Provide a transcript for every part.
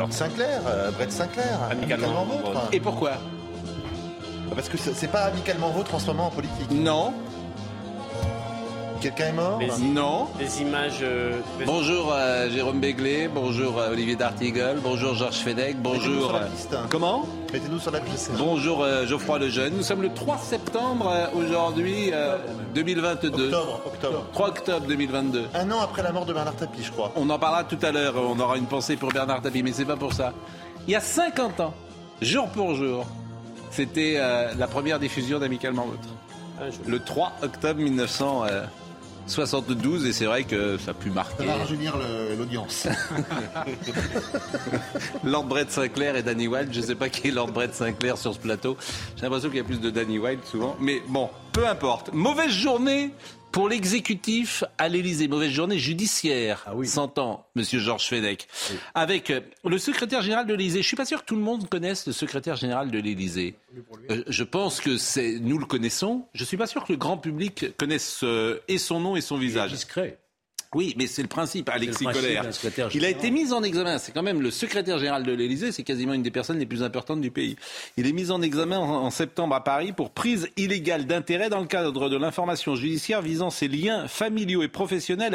Lord Sinclair, euh, Brett Sinclair, amicalement, vôtre. Et pourquoi? Parce que c'est pas amicalement vôtre en ce moment en politique. Non. Quelqu'un est mort Les- Non. Des images. euh, des- Bonjour euh, Jérôme Béglé, bonjour euh, Olivier D'Artigol, bonjour Georges Fedec, Mettez-nous bonjour. sur la piste. Comment Mettez-nous sur la piste. Bonjour euh, Geoffroy Lejeune. Nous sommes le 3 septembre euh, aujourd'hui euh, 2022. Octobre, octobre. 3 octobre 2022. Un an après la mort de Bernard Tapie, je crois. On en parlera tout à l'heure, on aura une pensée pour Bernard Tapie, mais c'est pas pour ça. Il y a 50 ans, jour pour jour, c'était euh, la première diffusion d'Amicalement Vôtre. Ah, Le 3 octobre 1972, et c'est vrai que ça a pu marquer Ça va rajeunir l'audience. Lord Brett Sinclair et Danny Wilde. Je ne sais pas qui est Lord Brett Sinclair sur ce plateau. J'ai l'impression qu'il y a plus de Danny Wilde souvent. Mais bon, peu importe. Mauvaise journée pour l'exécutif à l'Élysée. Mauvaise journée judiciaire, s'entend, Monsieur Georges Fenech. Avec euh, le secrétaire général de l'Élysée. Je suis pas sûr que tout le monde connaisse le secrétaire général de l'Élysée. Euh, je pense que c'est nous le connaissons. Je suis pas sûr que le grand public connaisse euh, et son nom et son visage. discret. Oui, mais c'est le principe, Alexis principe Collère. Il a été mis en examen. C'est quand même le secrétaire général de l'Élysée. C'est quasiment une des personnes les plus importantes du pays. Il est mis en examen en, en septembre à Paris pour prise illégale d'intérêt dans le cadre de l'information judiciaire visant ses liens familiaux et professionnels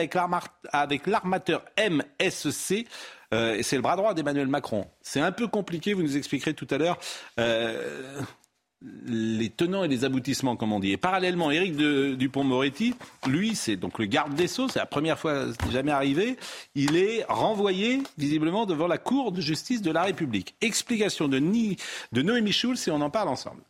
avec l'armateur MSC. Euh, et c'est le bras droit d'Emmanuel Macron. C'est un peu compliqué, vous nous expliquerez tout à l'heure. Euh, les tenants et les aboutissements, comme on dit. Et parallèlement, Éric Dupont-Moretti, lui, c'est donc le garde des Sceaux, c'est la première fois, jamais arrivé, il est renvoyé visiblement devant la Cour de justice de la République. Explication de, Ni- de Noémie Schulz et on en parle ensemble.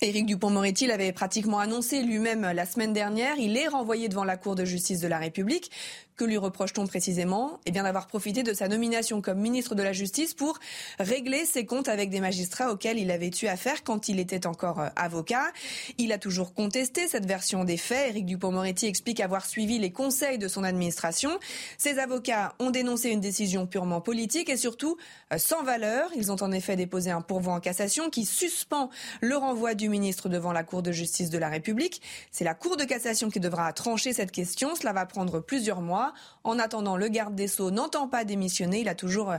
Éric Dupont-Moretti l'avait pratiquement annoncé lui-même la semaine dernière. Il est renvoyé devant la Cour de justice de la République. Que lui reproche-t-on précisément? Eh bien d'avoir profité de sa nomination comme ministre de la Justice pour régler ses comptes avec des magistrats auxquels il avait eu affaire quand il était encore euh, avocat. Il a toujours contesté cette version des faits. Éric Dupont-Moretti explique avoir suivi les conseils de son administration. Ses avocats ont dénoncé une décision purement politique et surtout euh, sans valeur. Ils ont en effet déposé un pourvoi en cassation qui suspend le renvoi du ministre devant la Cour de justice de la République. C'est la Cour de cassation qui devra trancher cette question. Cela va prendre plusieurs mois. En attendant, le garde des Sceaux n'entend pas démissionner. Il a toujours euh,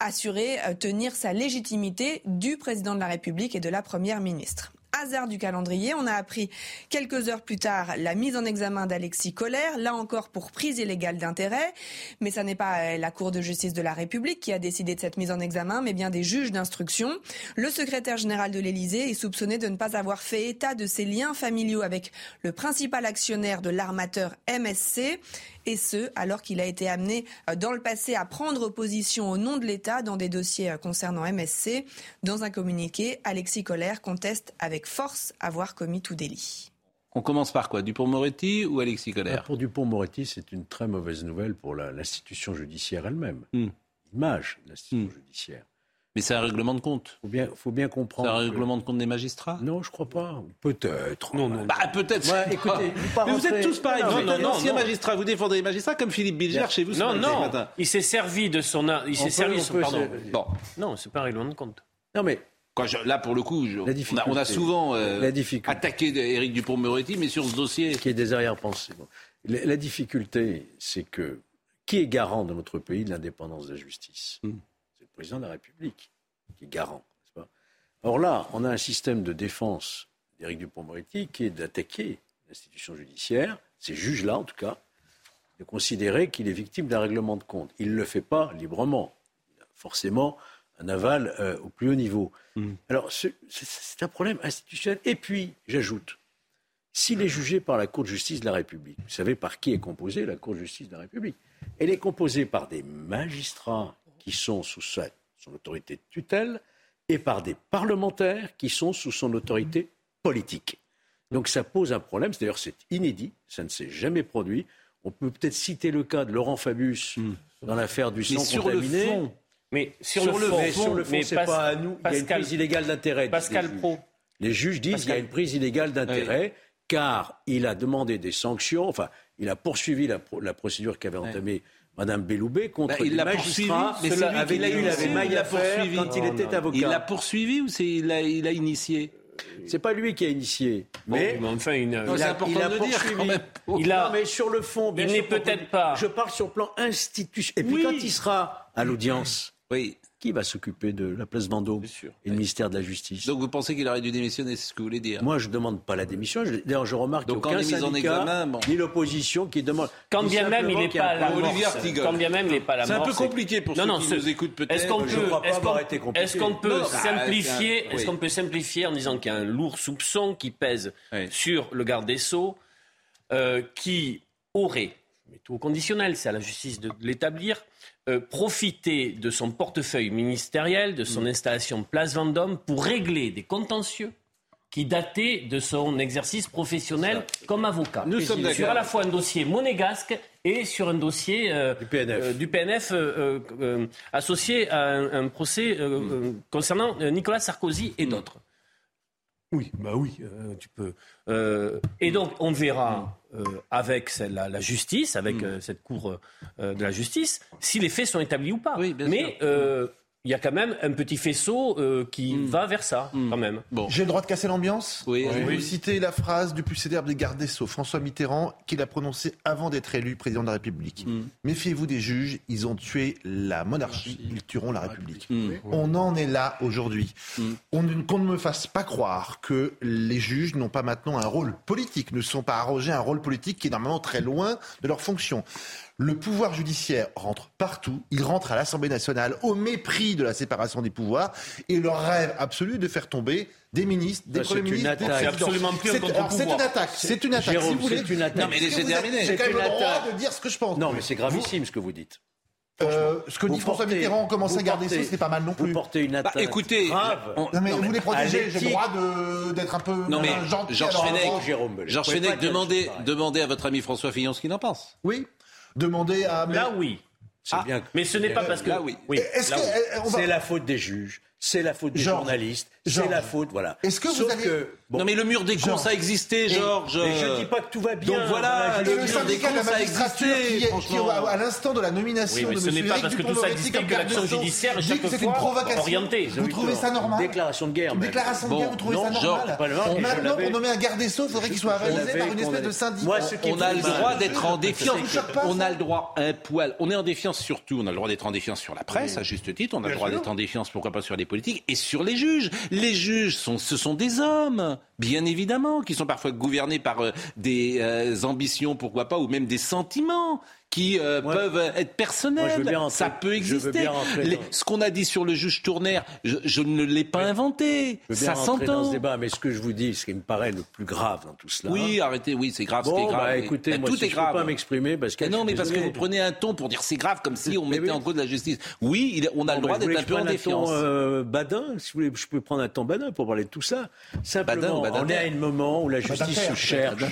assuré euh, tenir sa légitimité du président de la République et de la première ministre. Hasard du calendrier, on a appris quelques heures plus tard la mise en examen d'Alexis Collère, là encore pour prise illégale d'intérêt. Mais ça n'est pas euh, la Cour de justice de la République qui a décidé de cette mise en examen, mais bien des juges d'instruction. Le secrétaire général de l'Élysée est soupçonné de ne pas avoir fait état de ses liens familiaux avec le principal actionnaire de l'armateur MSC. Et ce, alors qu'il a été amené euh, dans le passé à prendre position au nom de l'État dans des dossiers euh, concernant MSC. Dans un communiqué, Alexis Collère conteste avec force avoir commis tout délit. On commence par quoi? Dupont-Moretti ou Alexis Collère? Pour Dupont-Moretti, c'est une très mauvaise nouvelle pour l'institution judiciaire elle-même. Hmm. L'image de l'institution Hmm. judiciaire. Mais c'est un règlement de compte. Il faut bien, faut bien C'est comprendre. un que- règlement de compte des magistrats? Non, je crois pas. Peut-être. Non, non. Bah peut-être. Ouais, écoutez, vous mais vous êtes tous pareils. Non, vous mais êtes non, non. magistrats. Vous défendez les magistrats comme Philippe Bilger chez vous ce Non, matin- ce non. matin. Il s'est servi de son. a- Il s'est servi de on son. Pardon. Bon, Non, c'est pas un règlement de compte. Non, mais je- là pour le coup, je- on, a, difficulté. on a souvent euh, La attaqué Éric Dupont-Moretti, mais sur ce dossier, qui est des arrière-pensées. Bon. La, la difficulté, c'est que qui est garant dans notre pays de l'indépendance de la justice? Hmm. Président de la République qui est garant. pas? Or là, on a un système de défense d'Éric Dupond-Moretti qui est d'attaquer l'institution judiciaire, ces juges-là en tout cas, de considérer qu'il est victime d'un règlement de compte. Il ne le fait pas librement. Il a forcément un aval euh, au plus haut niveau. Hmm. Alors, ce- c'est c'est un problème institutionnel. Et puis, j'ajoute, s'il est jugé par la Cour de justice de la République, vous savez par qui est composée la Cour de justice de la République? Elle est composée par des magistrats qui sont sous sa- son autorité de tutelle et par des parlementaires qui sont sous son autorité politique. Donc ça pose un problème. D'ailleurs, c'est inédit. Ça ne s'est jamais produit. On peut peut-être citer le cas de Laurent Fabius dans l'affaire du Mais sang sur contaminé. le fond, Mais sur, Sur le fond, mais sur le fond, c'est Pas- à nous. Il y a une Pascal, prise illégale d'intérêt. Pascal les juges. Pro. Les juges disent qu'il y a une prise illégale d'intérêt car il a demandé des sanctions, enfin, il a poursuivi la, la procédure qu'avait entamée Madame Belloubet contre Bah, il des l'a magistrats poursuivi, mais c'est lui avec qui il initié avait ou maille il l'a à faire poursuivi quand il Non, était non. avocat. il l'a poursuivi ou c'est il a, il a initié? C'est pas lui qui a initié, mais Mais enfin, une, Non, il a, important il a de dire, poursuivi. quand même. Il a- Non, mais sur le fond, bien il sûr n'est peut-être peut- pas- Je parle sur le plan institutionnel. Et puis Oui. quand il sera à l'audience, Oui. Qui va s'occuper de la place Vendôme sûr. et le ministère de la Justice? Donc vous pensez qu'il aurait dû démissionner, c'est ce que vous voulez dire? Moi, je ne demande pas la démission. D'ailleurs, je remarque Donc, aucun mis en syndicat, examen, bon. ni l'opposition qui demande. Quand bien même il n'est pas à la morse. Quand bien même il n'est pas à la C'est un peu compliqué pour non, ceux non, qui ce- nous écoutent peut-être. Est-ce qu'on peut, qu'on- peut Non, simplifier, est-ce qu'on peut simplifier en disant qu'il y a un lourd soupçon qui pèse sur le garde des sceaux, euh, qui aurait, mets tout au conditionnel, c'est à la justice de l'établir, euh, profité de son portefeuille ministériel, de Mm. son installation Place Vendôme pour régler des contentieux qui dataient de son exercice professionnel comme avocat. Nous sommes sur à la fois un dossier monégasque et sur un dossier euh, Du PNF. euh, du PNF associé à un, un procès euh, concernant Nicolas Sarkozy et d'autres. Oui, bah oui, tu peux. Et donc, on verra avec celle- la, la justice, avec euh, cette cour euh, de la justice, si les faits sont établis ou pas. Oui, bien Mais sûr. Il y a quand même un petit faisceau euh, qui va vers ça, quand même. Bon. J'ai le droit de casser l'ambiance? Oui. Je vais Oui. vous citer la phrase du plus célèbre des gardes des Sceaux, François Mitterrand, qu'il a prononcée avant d'être élu président de la République. Mm. Méfiez-vous des juges, ils ont tué la monarchie, ils tueront la République. On en est là aujourd'hui. On ne- Qu'on ne me fasse pas croire que les juges n'ont pas maintenant un rôle politique, ne sont pas arrogés un rôle politique qui est normalement très loin de leur fonction. Le pouvoir judiciaire rentre partout, il rentre à l'Assemblée nationale au mépris de la séparation des pouvoirs et leur rêve absolu de faire tomber des ministres, des c'est premiers une ministres. C'est absolument plus un alors, C'est une contre-pouvoir. attaque, c'est une attaque. Jérôme, si vous voulez. c'est une attaque. Non, mais laissez vous terminer. J'ai quand même le droit de dire ce que je pense. Non, mais c'est gravissime ce que vous dites. Euh, ce que Vous dit François Mitterrand, commencer vous à garder ça, c'est pas mal non Vous plus. portez une attaque écoutez, grave. on- Non mais Non, vous mais les protégez, j'ai le droit de- d'être un peu Non, mais gentil. Georges Fenech. Georges Vous Fenech, demandez, demandez à votre ami François Fillon ce qu'il en pense. Oui. Demandez à. mais- Là, oui. C'est Ah, bien. Mais ce n'est pas parce que. là, oui. Oui. va- C'est la faute des juges, c'est la faute des journalistes, c'est la faute, voilà. est-ce que vous Sauf que, bon, non mais le mur des cons, ça existait, Georges. mais je dis pas que tout va bien. Donc voilà, Et le le mur des syndicat de la cons, ça magistrature existait, qui, est- qui, à, l'instant de la nomination Oui, mais de ce M. n'est pas Éric parce que tout ça existait comme que l'action judiciaire chaque que c'est une provocation. orientée. Vous trouvez ça normal Déclaration de guerre. Une déclaration de guerre, vous trouvez non, ça normal et Maintenant, pour nommer un garde des Sceaux, il faudrait qu'il soit avalisé par une espèce de syndicat. On a le droit d'être en défiance. On a le droit un poil. On est en défiance surtout. On a le droit d'être en défiance sur la presse, à juste titre. On a le droit d'être en défiance, pourquoi pas, sur les politiques et sur les juges. Les juges ce sont des hommes, bien évidemment, qui sont parfois gouvernés par euh, des euh, ambitions, pourquoi pas, ou même des sentiments qui euh, peuvent être. Moi, rentrer- Ça peut exister. rentrer Les- ce qu'on a dit sur le juge Tournaire, je, je ne l'ai pas inventé. Je veux bien Ça s'entend. ce débat, mais ce que je vous dis, ce qui me paraît le plus grave dans tout cela. Oui, arrêtez, oui, c'est grave, ce qui Bon, est grave. bah, écoutez, Bah, moi, tout si est je grave. peux pas m'exprimer parce que. Mais non, mais parce que vous prenez un ton pour dire c'est grave, comme si on Mais mettait oui. en cause la justice. Oui, il on a le droit bah, d'être un que peu en défiance. euh, badin, si vous voulez, je peux prendre un ton badin pour parler de tout ça. Simplement, Badin on est à un moment où la justice se cherche.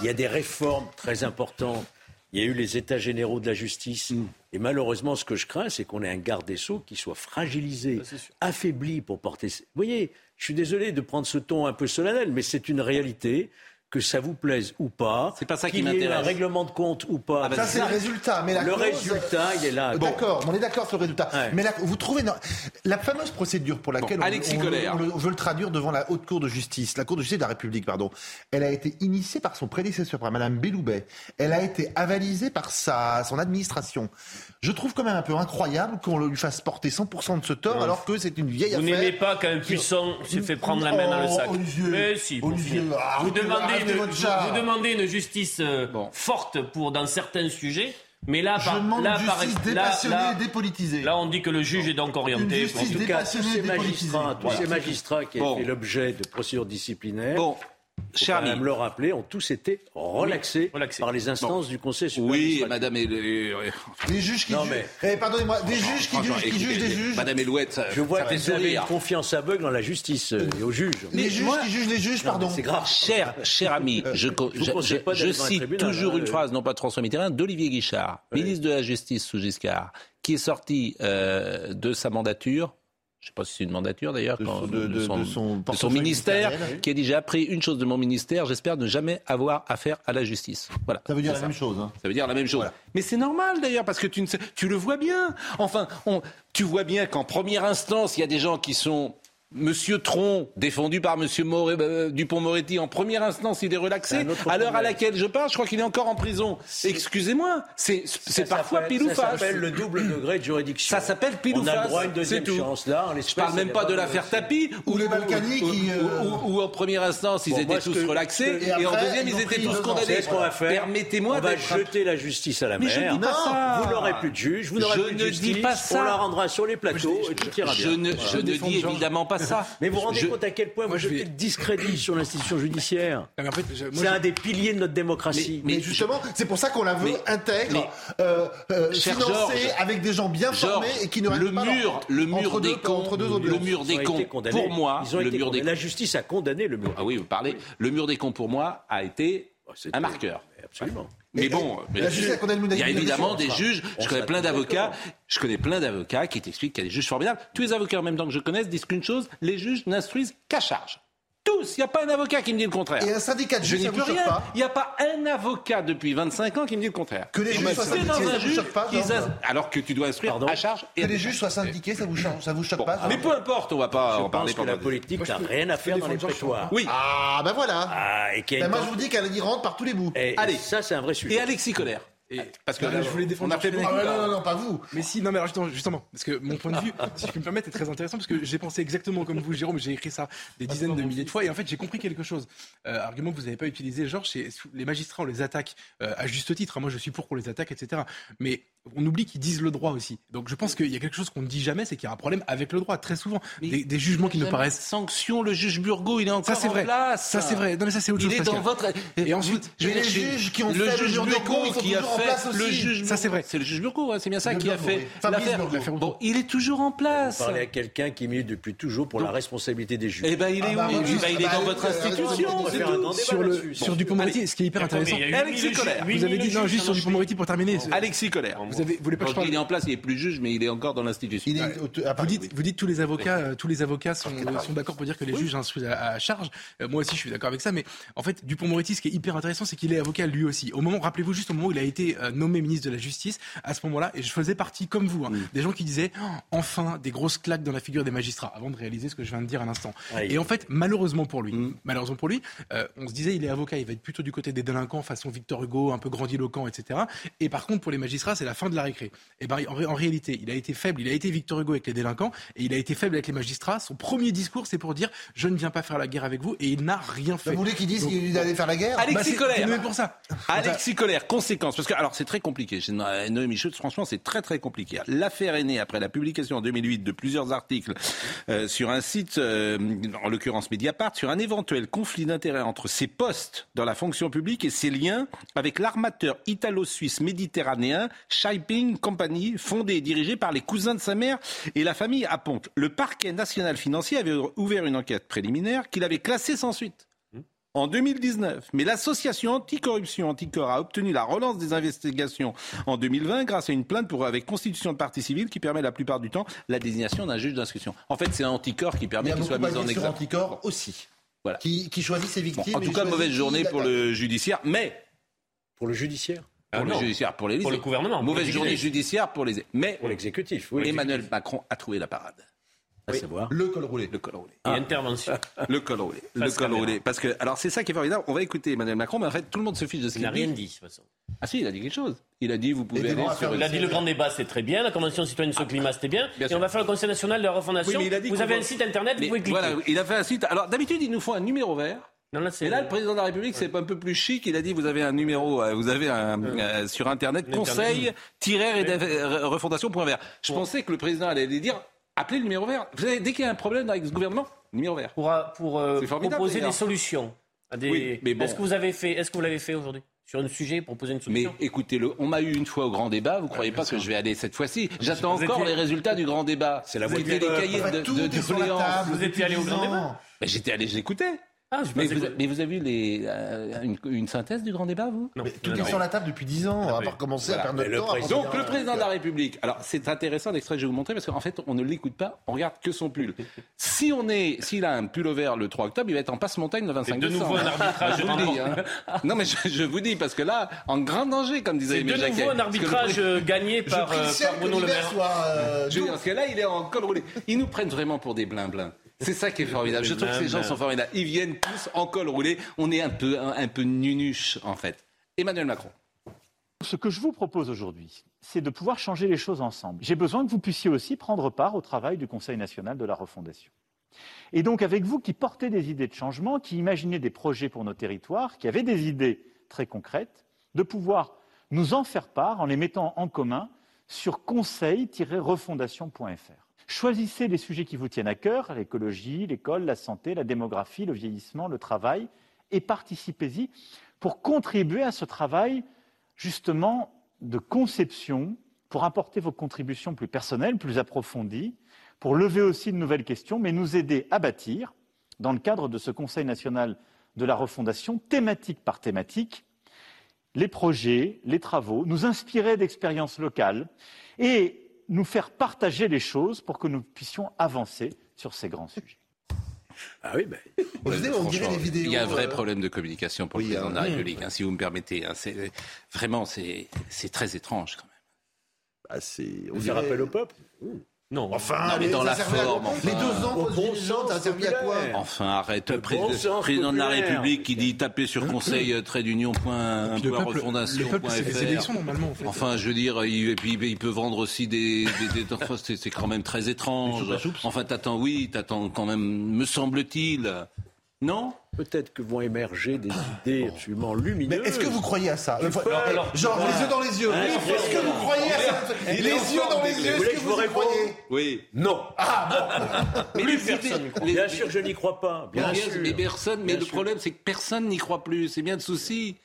Il y a des réformes très importantes. Il y a eu les états généraux de la justice. Mm. Et malheureusement, ce que je crains, c'est qu'on ait un garde des Sceaux qui soit fragilisé, affaibli pour porter. Vous voyez, je suis désolé de prendre ce ton un peu solennel, mais c'est une réalité. Que ça vous plaise ou pas, C'est pas ça qui eu un m'intéresse. règlement de compte ou pas. Ah bah, Ça, c'est le résultat. Mais la le cause- résultat, il est là. Bon. D'accord, on est d'accord sur le résultat. Ouais. Mais la- vous trouvez non, la fameuse procédure pour laquelle Bon, on, veut le traduire devant la haute cour de justice, la cour de justice de la République, pardon, elle a été initiée par son prédécesseur, par Madame Belloubet. Elle a été avalisée par sa son administration. Je trouve quand même un peu incroyable qu'on lui fasse porter 100% de ce tort, alors que c'est une vieille Vous affaire. n'aimez pas quand un puissant se fait prendre la main dans le sac. Oh, Olivier, Mais si, vous, demandez une, votre vous- demandez une justice euh, Bon. forte pour dans certains sujets, mais là, Je par, demande là, une justice là, dépassionnée là- et dépolitisée. là, on dit que le juge est donc orienté. justice En tout cas, tous ces magistrats, tous Voilà. ces magistrats qui Bon. ont fait l'objet de procédures disciplinaires Bon, cher même le rappeler, ont tous été relaxés, relaxés. par les instances du Conseil supérieur. Oui, madame et Les juges qui Non, jugent. mais- Eh, pardonnez-moi, des juges qui jugent, qui écoutez, jugent des juges. Madame Elouette, ça, Je vois ça que vous avez une confiance aveugle dans la justice euh, et aux juges. Les juges moi- qui jugent les juges, pardon. C'est grave. Cher, cher ami, je, co- je un cite tribunal, toujours hein, une euh. phrase, non pas de François Mitterrand, d'Olivier Guichard, ministre de la Justice sous Giscard, qui est sorti euh, de sa mandature. Je ne sais pas si c'est une mandature d'ailleurs, De son- de- de- de son de son portefeuille ministère, qui a dit j'ai appris une chose de mon ministère, j'espère ne jamais avoir affaire à la justice. Voilà. Ça veut dire la même chose. hein. Ça veut dire la même chose. Voilà. Mais c'est normal d'ailleurs, parce que tu, ne sais- tu le vois bien. Enfin, on- tu vois bien qu'en première instance, il y a des gens qui sont. Monsieur Tron, défendu par Monsieur euh, Dupont-Moretti, en première instance, il est relaxé. À l'heure à laquelle je parle, je crois qu'il est encore en prison. Excusez-moi, c'est Ça parfois pile ou Ça face. s'appelle le double degré de juridiction. Ça s'appelle pile ou On a face. le droit à une deuxième tout. chance. Là, en Je parle même pas de de- l'affaire Tapi, Ou les Balkany où- qui, euh, où- où- où en première instance ils Bon, étaient tous que- relaxés et, et en deuxième ils étaient tous condamnés. Permettez-moi On va d'être un- jeter la justice à la Mais je mer. dis pas ça. Vous n'aurez plus de juge, vous n'aurez Je plus de ne justice. dis pas ça. On la rendra sur les plateaux et tout ira Je bien. ne, je dis évidemment pas ça. Mais vous vous rendez Je- compte à quel point Moi, vous je jetez vais- le discrédit sur l'institution judiciaire en fait, je- C'est je- un des piliers de notre démocratie. Mais justement, c'est pour ça qu'on la veut Mais- intègre, mais- euh, euh, financée avec des gens bien formés et qui ne le pas mur, le mur entre des deux- cons, entre deux le mur des cons. condamnés. Pour moi, Ils ont le été mur des condamnés. La justice a condamné le mur. Ah oui, vous parlez. Le mur des cons pour moi a été Oh, un marqueur. Absolument. Mais bon, il y a évidemment des juges. Je connais plein d'avocats. Je connais plein d'avocats qui t'expliquent qu'il y a des juges formidables. Tous les avocats en même temps que je connaisse disent qu'une chose les juges n'instruisent qu'à charge. Tous. Il n'y a pas un avocat qui me dit le contraire. Et un syndicat de Je juges, n'y ça peux vous choque rien. pas Il n'y a pas un avocat depuis 25 ans qui me dit le contraire. Que les juges soient C'est syndiqués, choque pas alors que tu dois instruire Pardon à charge et Que les juges soient syndiqués, ça vous, change- ça vous choque pas Mais peu importe, on va pas Je en parler pense que la politique n'a rien à faire dans les prétoires. Oui. Ah, ben voilà. Ah, et Ben une moi, je vous dis qu'elle y rentre par tous les bouts. Et Allez. ça, c'est un vrai sujet. Et Alexis Colère. Et- Parce que là, je voulais défendre on a fait Ah ouais, non, non, non, pas vous. Mais si, non, mais alors justement, justement, parce que mon point de vue, si je peux me permettre, est très intéressant parce que j'ai pensé exactement comme vous, Jérôme. J'ai écrit ça des dizaines de milliers de fois et en fait, j'ai compris quelque chose. Euh, argument que vous n'avez pas utilisé, Georges, c'est les magistrats, on les attaque euh, à juste titre. Moi, je suis pour qu'on les attaque, etc. Mais on oublie qu'ils disent le droit aussi. Donc, je pense qu'il y a quelque chose qu'on ne dit jamais, c'est qu'il y a un problème avec le droit, très souvent. Des, des jugements qui nous paraissent. Sanction, le juge Burgot, il est encore Ça, c'est en vrai. place. Ça, c'est vrai. Non, mais ça, c'est autre Il chose. est dans votre. Et ensuite, je les juges qui ont le fait juge le Burgot qui a fait le juge. Ça, c'est vrai. C'est le juge Burgot, hein, c'est bien ça Le qui a oui. fait l'affaire. Bon, il est toujours en place. Parler à quelqu'un qui milite depuis toujours pour la responsabilité des juges. Eh ben, il est Ah bah, où Eh ben, Il est bah, dans votre euh, institution, Sur, le, là-dessus. sur Dupont-Moretti, ce qui est hyper intéressant. Alexis 8000 Colère. Vous avez dit, 8000 non, juste sur Dupont-Moretti pour terminer. Alexis Colère. Vous avez, vous voulez pas que je Quand parle il est en place, il est plus juge, mais il est encore dans l'institution. Est au- à Vous dites, vous dites tous les avocats, euh, tous les avocats sont, sont d'accord pour dire que les juges instruisent à, à charge. Euh, moi aussi, je suis d'accord avec ça. Mais en fait, Dupont-Moretti, ce qui est hyper intéressant, c'est qu'il est avocat lui aussi. Au moment, rappelez-vous juste au moment où il a été euh, nommé ministre de la Justice, à ce moment-là, et je faisais partie comme vous, hein, des gens qui disaient Oh, enfin des grosses claques dans la figure des magistrats, avant de réaliser ce que je viens de dire à l'instant. Et en fait, malheureusement pour lui, malheureusement pour lui, euh, on se disait il est avocat, il va être plutôt du côté des délinquants, façon Victor Hugo, un peu grandiloquent, etc. Et par contre, pour les magistrats, c'est la fin de la récré. Et ben, en, ré- en réalité, il a été faible, il a été Victor Hugo avec les délinquants, et il a été faible avec les magistrats. Son premier discours, c'est pour dire je ne viens pas faire la guerre avec vous, et il n'a rien fait. Vous voulez qu'ils disent Donc, qu'il allait faire la guerre? Alexis bah, Colère. pour ça. Alexis Colère, conséquence. Parce que, alors, c'est très compliqué. Chez No- Noémie Schultz, franchement, c'est très, très compliqué. L'affaire est née après la publication en 2008 de plusieurs articles euh, sur un site, euh, en l'occurrence Mediapart, sur un éventuel conflit d'intérêts entre ses postes dans la fonction publique et ses liens avec l'armateur italo-suisse méditerranéen Shipping Company, fondé et dirigé par les cousins de sa mère et la famille Aponte. Le parquet national financier avait ouvert une enquête préliminaire qu'il avait classée sans suite en 2019. Mais l'association anticorruption Anticor a obtenu la relance des investigations en 2020 grâce à une plainte pour, avec constitution de partie civile qui permet la plupart du temps la désignation d'un juge d'instruction. En fait, c'est Anticor qui permet qu'il soit mis en examen. Anticorps aussi. Voilà. Qui, qui choisit ses Bon, victimes. en tout cas, mauvaise journée pour le judiciaire, mais Pour le judiciaire, Ah pour le judiciaire, pour l'Élysée. Pour le gouvernement, Mauvaise journée judiciaire pour les. Mais pour l'exécutif, oui. Emmanuel Macron a trouvé la parade. À savoir. Le col roulé. Le col roulé. Et intervention. Le col roulé. Le col caméra. roulé. Parce que, alors c'est ça qui est formidable. On va écouter Emmanuel Macron, mais en fait, tout le monde se fiche de ce Il qu'il n'a dit. rien dit, de toute façon. Ah si, il a dit quelque chose. Il a dit, vous pouvez aller sur... Il a dit le grand débat, c'est très bien. La Convention citoyenne sur le climat, c'était bien. Bien et sûr. on va faire le Conseil national de la refondation. Oui, mais il a dit vous avez va- un site internet, vous pouvez cliquer. voilà, il a fait un site. Alors d'habitude, il nous faut un numéro vert. Non, là, Et là, le président de la République, c'est un peu plus chic. Il a dit, vous avez un numéro, euh, vous avez un euh, sur internet conseil-refondation.vert. Je pensais que le président allait dire, appelez le numéro vert. Vous savez, dès qu'il y a un problème avec ce gouvernement, numéro vert. pour, euh, pour euh, proposer des solutions à des... Oui, mais bon. Est-ce que vous avez fait, est-ce que vous l'avez fait aujourd'hui sur un sujet, proposer une Mais solution? écoutez-le, on m'a eu une fois au grand débat, vous croyez pas que je vais aller cette fois-ci? J'attends encore étiez- les résultats du grand débat. C'est la du les cahiers de, de, Vous étiez allé au 10 grand débat Mais j'étais allé, j'écoutais. Ah, je Mais vous, que- mais vous avez vu les, euh, une, une synthèse du grand débat, vous? Non, Mais tout non, est non. sur la table depuis 10 ans. On va pas recommencer Voilà. à perdre Mais notre le temps. président- Donc le président de la République, alors c'est intéressant l'extrait que je vais vous montrer parce qu'en fait on ne l'écoute pas, on regarde que son pull. Si on est, s'il a un pull vert le 3 octobre, il va être en passe montagne le 25 C'est de décembre. nouveau un arbitrage Je vous le dis. hein. Non mais je, je vous dis parce que là, en grand danger comme disait C'est de Émile Jacquet. nouveau un arbitrage euh, gagné par, euh, par Bruno Le l'hiver Maire. soit, euh, Je veux dire, parce que là, il est en col roulé. Ils nous prennent vraiment pour des blins-blins. C'est ça qui est formidable. Je trouve que ces gens sont formidables. Ils viennent tous en col roulé. On est un peu, un, un peu nunuche, en fait. Emmanuel Macron. Ce que je vous propose aujourd'hui, c'est de pouvoir changer les choses ensemble. J'ai besoin que vous puissiez aussi prendre part au travail du Conseil national de la refondation. Et donc avec vous qui portez des idées de changement, qui imaginez des projets pour nos territoires, qui avez des idées très concrètes, de pouvoir nous en faire part en les mettant en commun sur conseil-refondation.fr. Choisissez les sujets qui vous tiennent à cœur, l'écologie, l'école, la santé, la démographie, le vieillissement, le travail, et participez-y pour contribuer à ce travail justement de conception, pour apporter vos contributions plus personnelles, plus approfondies, pour lever aussi de nouvelles questions, mais nous aider à bâtir, dans le cadre de ce Conseil national de la refondation, thématique par thématique, les projets, les travaux, nous inspirer d'expériences locales et nous faire partager les choses pour que nous puissions avancer sur ces grands sujets. Ah oui, ben. Vous savez, on dirait Franchement, des vidéos. Il y a un vrai euh, problème de communication pour oui, le président de la hein. République, hein, si vous me permettez. hein. C'est- vraiment, c'est c'est très étrange quand même. bah, c'est- on fait dirait- rappel au peuple. Non, Enfin, Non, mais dans la forme, enfin. Les deux ans Au bon dirigeante, ça a sens servi à quoi. Enfin, arrête. Le Le président, bon sens président de la. République qui dit taper sur conseil euh, trait d'union point, point peuple, refondation le peuple, c'est les point élections fr. normalement en fait. Enfin, je veux dire, il, et puis il peut vendre aussi des. des, des- enfin, c'est quand même très étrange. Enfin, t'attends, oui, t'attends quand même, me semble-t-il. Non? Peut-être que vont émerger des idées absolument Mais lumineuses. est-ce que vous croyez à ça Enfin, alors, alors, Genre, les yeux dans les yeux. Est-ce que vous croyez à ça Les yeux dans les yeux, est-ce que vous vous y réponde croyez Oui. Non. Mais Plus les personne les- Bien sûr que je n'y crois pas. Bien Bien- sûr. Mais personne. Mais Bien le sûr. problème, c'est que personne n'y croit plus. C'est bien le souci.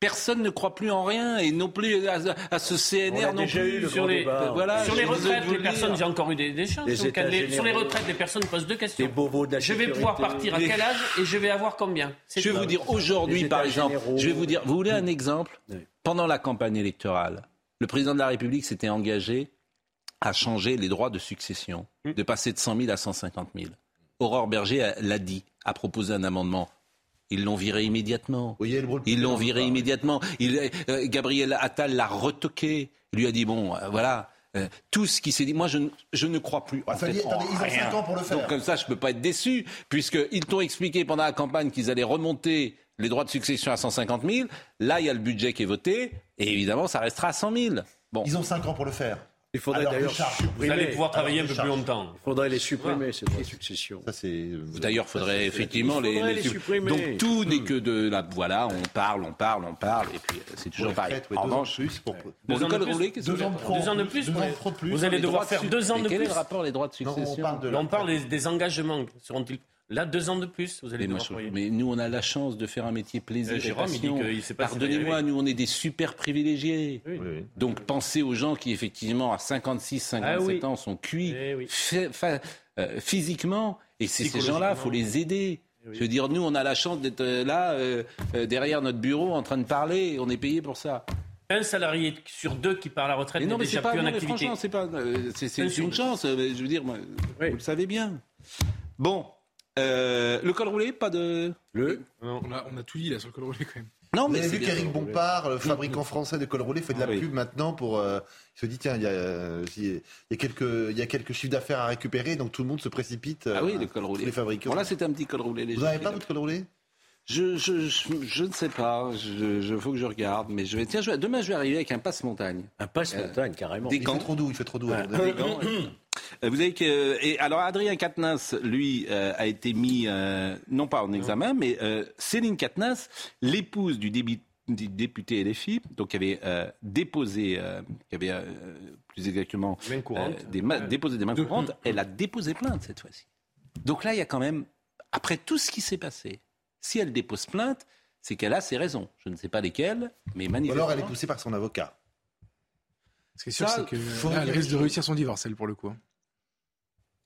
Personne ne croit plus en rien et non plus à, à ce CNR non plus. le sur les- voilà. Sur les retraites, les le personnes, j'ai encore eu des, des chances. Les sur les- Sur les généraux. retraites, les personnes posent deux questions. Les bobos de la Je vais pouvoir partir à quel âge et je vais avoir combien? Je vais vous dire aujourd'hui, par exemple, généraux. je vais vous dire, vous voulez un exemple? Oui. Pendant la campagne électorale, le président de la République s'était engagé à changer les droits de succession, de passer de 100 000 à 150 000. Aurore Berger l'a dit, a proposé un amendement. Ils l'ont viré immédiatement. Oui, Ils l'ont viré immédiatement. Il, euh, Gabriel Attal l'a retoqué. Il lui a dit bon, euh, voilà, euh, tout ce qui s'est dit. Moi, je, ne- je ne crois plus. en Enfin, fait, en ils ont rien. 5 ans pour le faire. Donc comme ça, je peux pas être déçu, puisqu'ils t'ont expliqué pendant la campagne qu'ils allaient remonter les droits de succession à 150 000. Là, il y a le budget qui est voté, et évidemment, ça restera à 100 000. Bon. Ils ont 5 ans pour le faire. Il faudrait d'ailleurs. Vous allez pouvoir travailler un peu plus longtemps. Il faudrait les supprimer, ces droits de succession. C'est. D'ailleurs, il faudrait effectivement les, les supprimer. Donc tout n'est que de la. Voilà, on parle, on parle, on parle, et puis euh, c'est toujours pareil. En revanche, plus pour. Deux ans de plus. Deux vous ans de plus, Deux vous ans allez- plus. devoir faire de deux ans de quel est plus. le rapport les droits de succession on parle des, des engagements. Seront-ils là deux ans de plus Vous allez Mais, devoir mais nous, on a la chance de faire un métier plaisir Euh, et Jérôme, il dit passion. Pardonnez-moi, nous, on est des super privilégiés. Oui. Oui, oui. Donc, pensez aux gens qui, effectivement, à 56, 57 Ah ans, sont cuits Eh euh, physiquement. Et c'est ces gens-là, il faut les aider. Eh. Je veux dire, nous, on a la chance d'être euh, là, euh, derrière notre bureau, en train de parler, et on est payé pour ça. Un salarié sur deux qui part à la retraite n'est non, mais déjà c'est pas, plus en non, mais activité. franchement, c'est pas, c'est une chance. Je veux dire, moi, vous le savez bien. Bon, euh, le col roulé, pas de. Le On a, on a tout dit là sur le col roulé quand même. Non, Vous mais avez c'est vu qu'Éric Bompard, le fabricant français de col roulé, fait de la pub maintenant pour. euh, il se dit tiens, il y a, euh, il y a quelques, il y a quelques chiffres d'affaires à récupérer, donc tout le monde se précipite. euh, Ah oui, le col roulé. Les fabricants. Bon, là, c'était un petit col roulé. Vous n'avez pas votre col roulé? Je, je, je, je ne sais pas. Je, faut que je regarde. Mais je vais. Tiens, je vais- demain, je vais arriver avec un passe-montagne. Un passe-montagne, carrément. des Il gants. fait trop doux, il fait trop doux. Ouais. Vous avez- Euh, Vous avez que et alors Adrien Quatennens, lui, euh, a été mis euh, non pas en examen, mais euh, Céline Quatennens, l'épouse du, député LFI, donc qui avait euh, déposé, euh, qui avait euh, plus exactement euh, des ma- déposé des mains courantes, elle a déposé plainte cette fois-ci. Donc là, il y a quand même, après tout ce qui s'est passé, Si elle dépose plainte, c'est qu'elle a ses raisons. Je ne sais pas lesquelles, mais Ou manifestement. alors elle est poussée par son avocat. Ce qui est sûr, Ça, c'est que faut là, elle vérifier. risque de réussir son divorce, elle, pour le coup.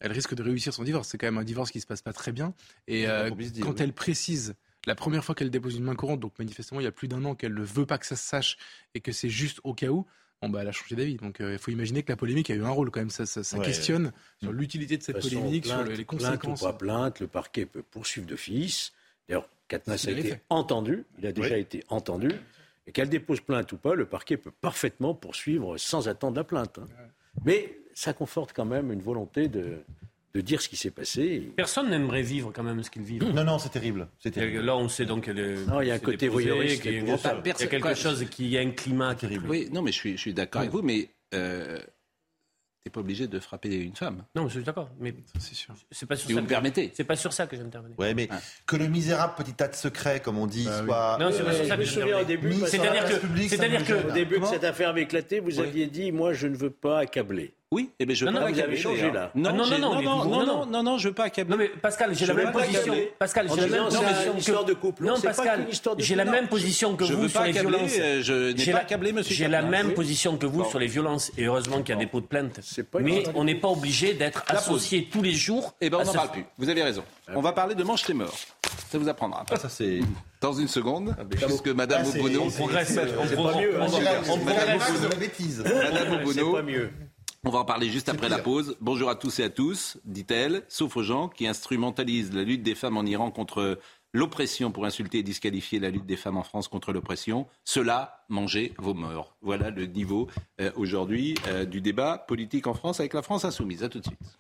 Elle risque de réussir son divorce. C'est quand même un divorce qui se passe pas très bien. Et euh, dire, quand oui. elle précise la première fois qu'elle dépose une main courante, donc manifestement il y a plus d'un an qu'elle ne veut pas que ça se sache et que c'est juste au cas où, bon bah elle a changé d'avis. Donc euh, il faut imaginer que la polémique a eu un rôle quand même. Ça, ça, ça Ouais. questionne sur l'utilité de cette De toute façon, polémique, sur plainte- le- les Plainte conséquences. ou pas plainte, le parquet peut poursuivre d'office. D'ailleurs, Katnas a été fait. entendu, il a déjà Oui. été entendu. Et qu'elle dépose plainte ou pas, le parquet peut parfaitement poursuivre sans attendre la plainte. hein. Mais ça conforte quand même une volonté de, de dire ce qui s'est passé. Personne n'aimerait vivre quand même ce qu'ils vivent. Non, non, c'est terrible. Là, on sait donc qu'elle est- Non, il y a un côté voyeuriste, qu'il il y a il quelque Quoi chose, qu'il y a un climat terrible. Oui, non, mais je suis, je suis d'accord avec vous, mais euh, t'es pas obligé de frapper une femme, Non, je suis d'accord, mais C'est sûr. c'est pas sur si ça. vous me que- permettez. C'est pas sur ça que j'intervenais. Ouais, mais Ouais. que le misérable petit tas de secrets, comme on dit, Bah oui. soit. Non, c'est pas sur je ça me que souviens au j'intervenais. début, C'est-à-dire que- c'est-à-dire me que-. Au début que cette affaire avait éclaté, vous aviez dit Moi, je ne veux pas accabler. Oui, eh ben je veux Non, pas non, vous avez changé, là. Non, Ah, non, non, non, non, non, non, non, non, non, non, je veux pas accabler. Non mais Pascal, j'ai la même position. Pascal, j'ai la même c'est position une histoire que de couple. Non Pascal, j'ai la même position que vous sur les violences. euh, je n'ai pas accablé monsieur J'ai la même position que vous sur les violences et heureusement qu'il y a des pots de plainte. Mais on n'est pas obligé d'être associé tous les jours. Eh ben, on n'en parle plus. Vous avez raison. On va parler de Mange tes morts. Ça vous apprendra. Ah, ça, c'est. Dans une seconde, puisque Madame Ah, Obono, On progresse. On C'est progresse. pas mieux, hein. On progresse. Madame C'est Obono, pas mieux. On va en parler juste après la pause. Bonjour à tous et à tous, dit-elle, sauf aux gens qui instrumentalisent la lutte des femmes en Iran contre l'oppression pour insulter et disqualifier la lutte des femmes en France contre l'oppression. Cela, mangez vos morts. Voilà le niveau euh, aujourd'hui euh, du débat politique en France avec la France insoumise. À tout de suite.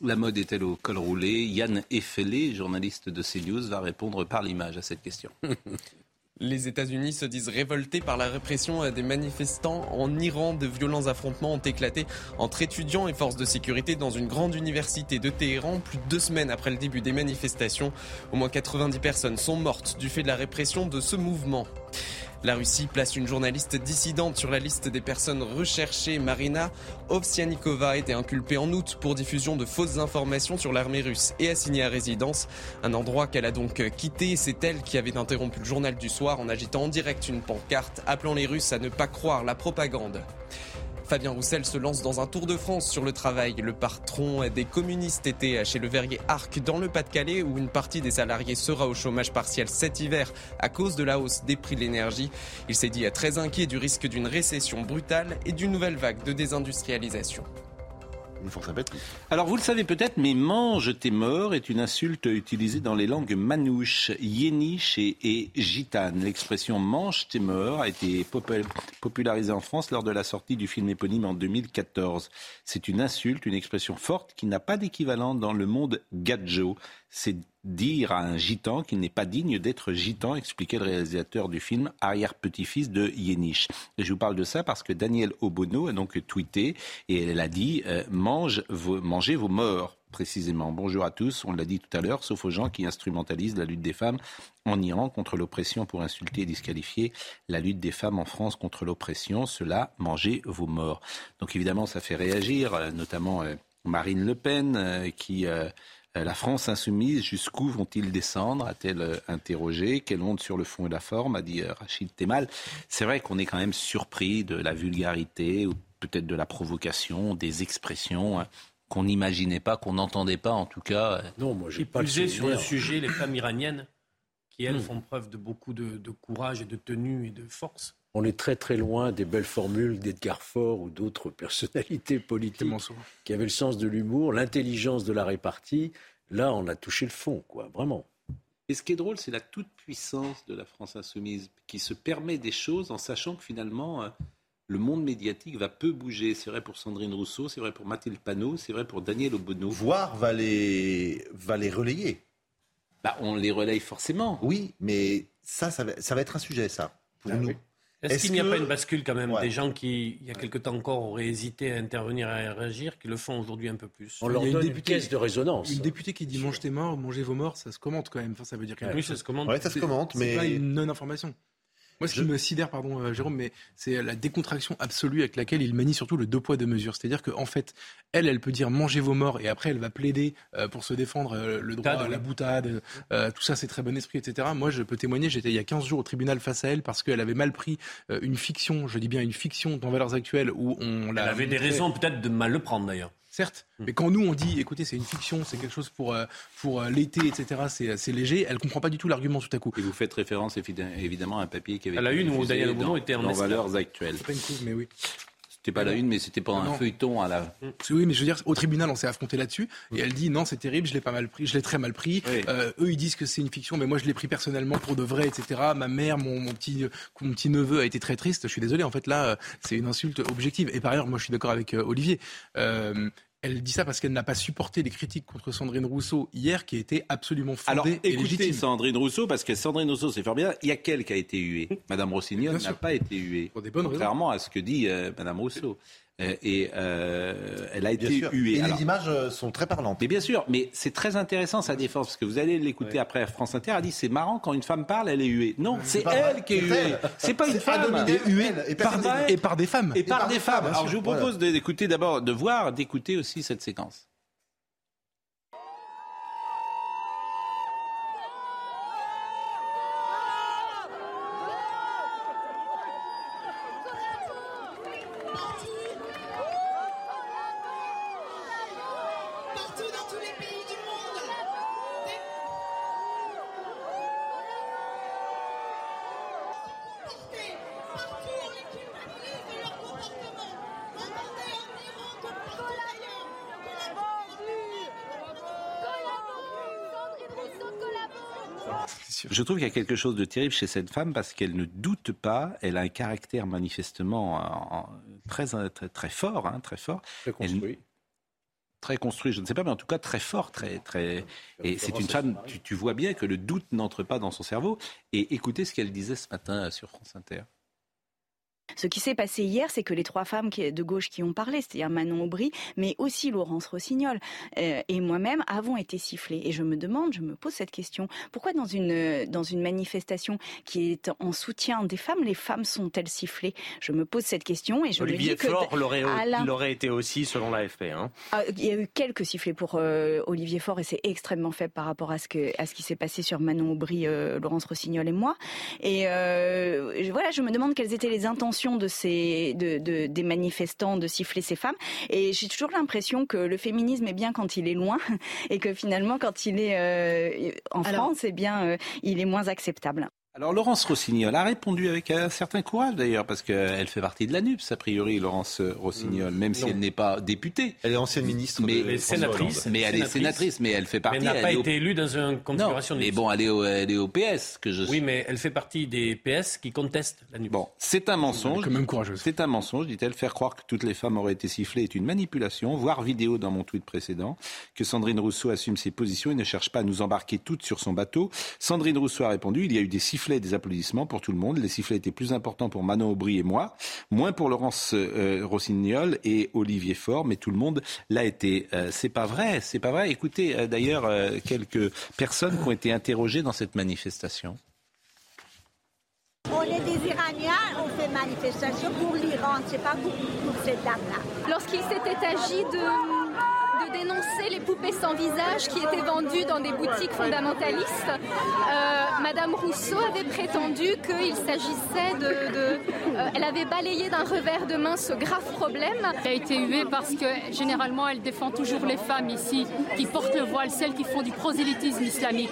La mode est-elle au col roulé? Yann Effelé, journaliste de CNews, va répondre par l'image à cette question. Les États-Unis se disent révoltés par la répression des manifestants en Iran. De violents affrontements ont éclaté entre étudiants et forces de sécurité dans une grande université de Téhéran, plus de deux semaines après le début des manifestations. Au moins 90 personnes sont mortes du fait de la répression de ce mouvement. La Russie place une journaliste dissidente sur la liste des personnes recherchées. Marina Ovsianikova a été inculpée en août pour diffusion de fausses informations sur l'armée russe et assignée à résidence. Un endroit qu'elle a donc quitté. C'est elle qui avait interrompu le journal du soir en agitant en direct une pancarte appelant les Russes à ne pas croire la propagande. Fabien Roussel se lance dans un tour de France sur le travail. Le patron des communistes était chez le verrier Arc dans le Pas-de-Calais où une partie des salariés sera au chômage partiel cet hiver à cause de la hausse des prix de l'énergie. Il s'est dit très inquiet du risque d'une récession brutale et d'une nouvelle vague de désindustrialisation. Font sympathie. Alors vous le savez peut-être, mais mange tes morts est une insulte utilisée dans les langues manouches, yéniche et, gitane. L'expression mange tes morts a été popul- popularisée en France lors de la sortie du film éponyme en 2014. C'est une insulte, une expression forte qui n'a pas d'équivalent dans le monde gadjo. C'est dire à un gitan qu'il n'est pas digne d'être gitan, expliquait le réalisateur du film, arrière-petit-fils de Yéniche. Je vous parle de ça parce que Daniel Obono a donc tweeté et elle a dit euh, mangez vos morts précisément. Bonjour à tous, on l'a dit tout à l'heure, sauf aux gens qui instrumentalisent la lutte des femmes en Iran contre l'oppression pour insulter et disqualifier la lutte des femmes en France contre l'oppression. Cela, mangez vos morts. Donc évidemment, ça fait réagir, euh, notamment euh, Marine Le Pen, qui la France insoumise, jusqu'où vont-ils descendre a-t-elle euh, interrogé. Quelle honte sur le fond et la forme a dit euh, Rachid Temal. C'est vrai qu'on est quand même surpris de la vulgarité ou peut-être de la provocation, des expressions hein, qu'on n'imaginait pas, qu'on n'entendait pas en tout cas. Non, moi, j'ai pas le sur le sujet les femmes iraniennes qui, elles, Hmm. font preuve de beaucoup de, de courage et de tenue et de force. On est très très loin des belles formules d'Edgar Faure ou d'autres personnalités politiques qui avaient le sens de l'humour, l'intelligence de la répartie. Là, on a touché le fond, quoi, vraiment. Et ce qui est drôle, c'est la toute-puissance de la France insoumise qui se permet des choses en sachant que finalement, euh, le monde médiatique va peu bouger. C'est vrai pour Sandrine Rousseau, c'est vrai pour Mathilde Panot, c'est vrai pour Daniel Obono. Voire va les, va les relayer. Bah, on les relaye forcément. Oui, mais ça, ça va, ça va être un sujet, ça, pour Ah nous. oui. Est-ce Est-ce qu'il n'y a que- pas une bascule quand même Ouais. Des gens qui, il y a quelque temps encore, auraient hésité à intervenir et à réagir, qui le font aujourd'hui un peu plus. On leur Il y a une donne une députée- caisse de résonance. Une députée qui dit mange tes morts, mangez vos morts, ça se commente quand même. Enfin, ça veut dire quelque Oui, chose. ça se commande. Ouais, ça se C'est- commente, C'est mais pas une non-information. Moi, ce qui me sidère, pardon, euh, Jérôme, mais c'est la décontraction absolue avec laquelle il manie surtout le deux poids deux mesures. C'est-à-dire qu'en fait, elle, elle peut dire mangez vos morts et après, elle va plaider euh, pour se défendre euh, le droit à la boutade. tout ça, c'est très bon esprit, etc. Moi, je peux témoigner, j'étais il y a 15 jours au tribunal face à elle parce qu'elle avait mal pris une fiction, je dis bien une fiction dans Valeurs Actuelles où on l'a. Elle avait des raisons peut-être de mal le prendre d'ailleurs. Certes, mais quand nous on dit, écoutez, c'est une fiction, c'est quelque chose pour euh, pour euh, l'été, etc. C'est c'est léger. Elle comprend pas du tout l'argument tout à coup. Et vous faites référence évi- évidemment à un papier qui avait À la été une où Daniel dans- Obono était en. Valeurs Actuelles. C'est pas une couve, mais oui. C'était pas la une, mais c'était pendant Non. un feuilleton à la. Oui, mais je veux dire, au tribunal, on s'est affronté là-dessus, et elle dit non, c'est terrible, je l'ai pas mal pris, je l'ai très mal pris. Oui. Euh, eux, ils disent que c'est une fiction, mais moi, je l'ai pris personnellement pour de vrai, etc. Ma mère, mon, mon petit, mon petit neveu a été très triste. Je suis désolé, en fait, là, euh, c'est une insulte objective. Et par ailleurs, moi, je suis d'accord avec euh, Olivier. Euh, elle dit ça parce qu'elle n'a pas supporté les critiques contre Sandrine Rousseau hier, qui étaient absolument fondées Alors et écoutez légitimes. Sandrine Rousseau, parce que Sandrine Rousseau, c'est fort bien. Il y a qu'elle qui a été huée. Madame Rossignol n'a pas été huée. Pour des bonnes raisons. Contrairement à ce que dit euh, Madame Rousseau. Euh, et euh, elle a Bien été sûr. huée. Et Alors- les images euh, sont très parlantes. Mais bien sûr, mais c'est très intéressant sa défense, parce que vous allez l'écouter après France Inter, elle dit c'est marrant quand une femme parle, elle est huée. Non, c'est vrai. elle qui est huée. elle. C'est pas une femme. Adominé, Et huée elle, et par, et par des femmes. Et par par des des femmes. Alors je vous voilà. propose d'écouter d'abord, de voir, d'écouter aussi cette séquence. Je trouve qu'il y a quelque chose de terrible chez cette femme parce qu'elle ne doute pas, elle a un caractère manifestement en- en- très, très, très fort, hein, très fort. Très construit. très construit, je ne sais pas, mais en tout cas très fort, très, très. Et c'est une femme, tu, tu vois bien que le doute n'entre pas dans son cerveau. Et écoutez ce qu'elle disait ce matin sur France Inter. Ce qui s'est passé hier, c'est que les trois femmes de gauche qui ont parlé, c'est-à-dire Manon Aubry, mais aussi Laurence Rossignol euh, et moi-même, avons été sifflées. Et je me demande, je me pose cette question, pourquoi dans une, euh, dans une manifestation qui est en soutien des femmes, les femmes sont-elles sifflées? Je me pose cette question et je Olivier me dis que... Faure l'aurait l'aurait été aussi, selon l'AFP. Hein. Ah, Il y a eu quelques sifflets pour euh, Olivier Faure et c'est extrêmement faible par rapport à ce, que, à ce qui s'est passé sur Manon Aubry, euh, Laurence Rossignol et moi. Et euh, voilà, je me demande quelles étaient les intentions de ces, de, de- des manifestants de siffler ces femmes. Et j'ai toujours l'impression que le féminisme est bien quand il est loin et que finalement, quand il est euh, en Alors- France, eh bien, euh, il est moins acceptable. Alors Laurence Rossignol a répondu avec un certain courage d'ailleurs, parce qu'elle fait partie de la NUPS, a priori, Laurence Rossignol, même si non. elle n'est pas députée. Elle est ancienne ministre. Mais, de Mais sénatrice. Mais elle est sénatrice. mais elle fait Mais partie. elle n'a elle pas au- été élue dans une Non, configuration mais mixte. bon, elle est, au, elle est au PS, que je Oui, mais elle fait partie des PS qui contestent la NUPES. Bon, c'est un Elle est mensonge. quand même courageuse. C'est un mensonge, dit-elle. Faire croire que toutes les femmes auraient été sifflées est une manipulation, voire vidéo dans mon tweet précédent. Que Sandrine Rousseau assume ses positions et ne cherche pas à nous embarquer toutes sur son bateau. Sandrine Rousseau a répondu il y a eu des sifflets et des applaudissements pour tout le monde. Les sifflets étaient plus importants pour Manon Aubry et moi, moins pour Laurence euh, Rossignol et Olivier Faure, mais tout le monde l'a été. Euh, c'est pas vrai, c'est pas vrai. Écoutez, euh, d'ailleurs, euh, quelques personnes qui ont été interrogées dans cette manifestation. On est des Iraniens, on fait manifestation pour l'Iran, c'est pas pour, pour cette dame-là. Lorsqu'il s'était agi de, de dénoncer les poupées sans visage qui étaient vendues dans des boutiques fondamentalistes, euh, Madame Rousseau avait prétendu qu'il s'agissait de... de- euh, elle avait balayé d'un revers de main ce grave problème. Elle a été huée parce que généralement elle défend toujours les femmes ici qui portent le voile, celles qui font du prosélytisme islamique.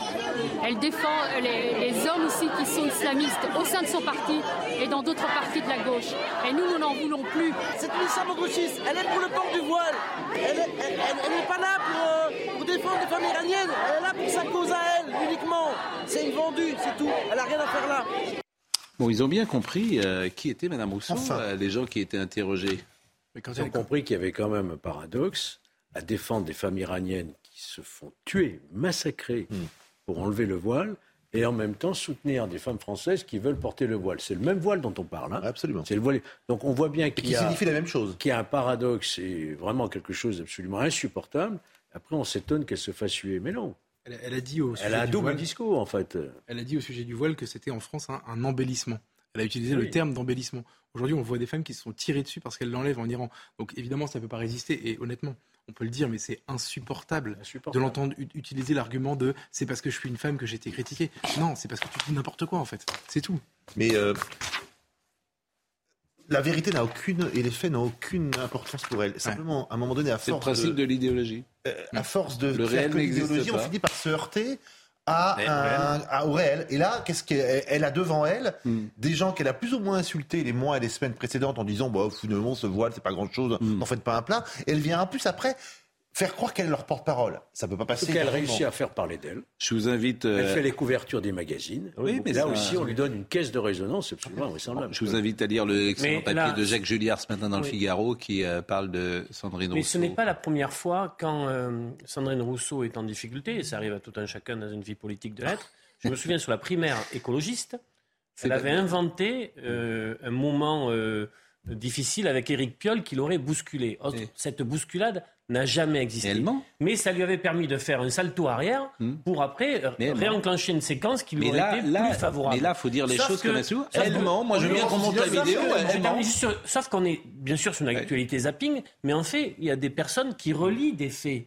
Elle défend les, les hommes aussi qui sont islamistes au sein de son parti et dans d'autres partis de la gauche. Et nous, nous n'en voulons plus. C'est une islamo-gauchiste, elle est pour le port du voile. Elle n'est elle, elle- elle n'est pas là pour, euh, pour défendre les femmes iraniennes, elle est là pour sa cause à elle, uniquement. C'est une vendue, c'est tout. Elle n'a rien à faire là. Bon, ils ont bien compris euh, qui était Madame Rousseau, Enfin. euh, les gens qui étaient interrogés. Mais quand Ils ont compris qu'il y avait quand même un paradoxe à défendre des femmes iraniennes qui se font tuer, massacrer Hmm. pour enlever le voile, et en même temps soutenir des femmes françaises qui veulent porter le voile. C'est le même voile dont on parle. hein. Absolument. C'est le voile. Donc on voit bien qu'il qui y, a- signifie la même chose. qu'il y a un paradoxe et vraiment quelque chose d'absolument insupportable. Après, on s'étonne qu'elle se fasse tuer. Mais non. Elle, elle a dit au sujet Elle a un du double voile- discours, en fait. Elle a dit au sujet du voile que c'était en France un, un embellissement. Elle a utilisé Oui. le terme d'embellissement. Aujourd'hui, on voit des femmes qui se sont tirées dessus parce qu'elles l'enlèvent en Iran. Donc évidemment, ça ne peut pas résister. Et honnêtement, on peut le dire, mais c'est insupportable, de l'entendre ut- utiliser l'argument de c'est parce que je suis une femme que j'ai été critiquée. Non, c'est parce que tu dis n'importe quoi en fait. C'est tout. Mais euh, la vérité n'a aucune et les faits n'ont aucune importance pour elle. Simplement, à un moment donné, à C'est le force principe de l'idéologie. euh, à force de Le réel que n'existe l'idéologie, on finit par se heurter à Mais un- réel. à- au réel. Et là, qu'est-ce qu'elle elle a devant elle Hmm. Des gens qu'elle a plus ou moins insultés les mois et les semaines précédentes en disant bah, finalement, ce voile, c'est pas grand-chose, Hmm. n'en faites pas un plat. Et elle vient un plus après faire croire qu'elle est leur porte-parole. Ça peut pas passer. Qu'elle réussit à faire parler d'elle. Je vous invite. euh, Elle fait les couvertures des magazines. Oui, mais là ça- aussi, on lui donne une caisse de résonance absolument invraisemblable. Je vous invite à lire le excellent Mais papier là, de Jacques Julliard ce matin dans le. Figaro qui euh, parle de Sandrine Mais Rousseau. ce n'est pas la première fois quand euh, Sandrine Rousseau est en difficulté, et ça arrive à tout un chacun dans une vie politique de l'être. Je me souviens sur la primaire écologiste, elle avait inventé euh, un moment euh, difficile avec Éric Piolle qui l'aurait bousculé. Cette bousculade n'a jamais existé. Mais ça lui avait permis de faire un salto arrière pour après euh, réenclencher une séquence qui lui Mais aurait été là- plus favorable. mais là, faut dire les Sauf choses que- comme elles sont. Elle ment. Moi, je veux bien qu'on monte la vidéo, Sauf qu'on est bien sûr sur une actualité zapping, mais en fait, il y a des personnes qui relient des faits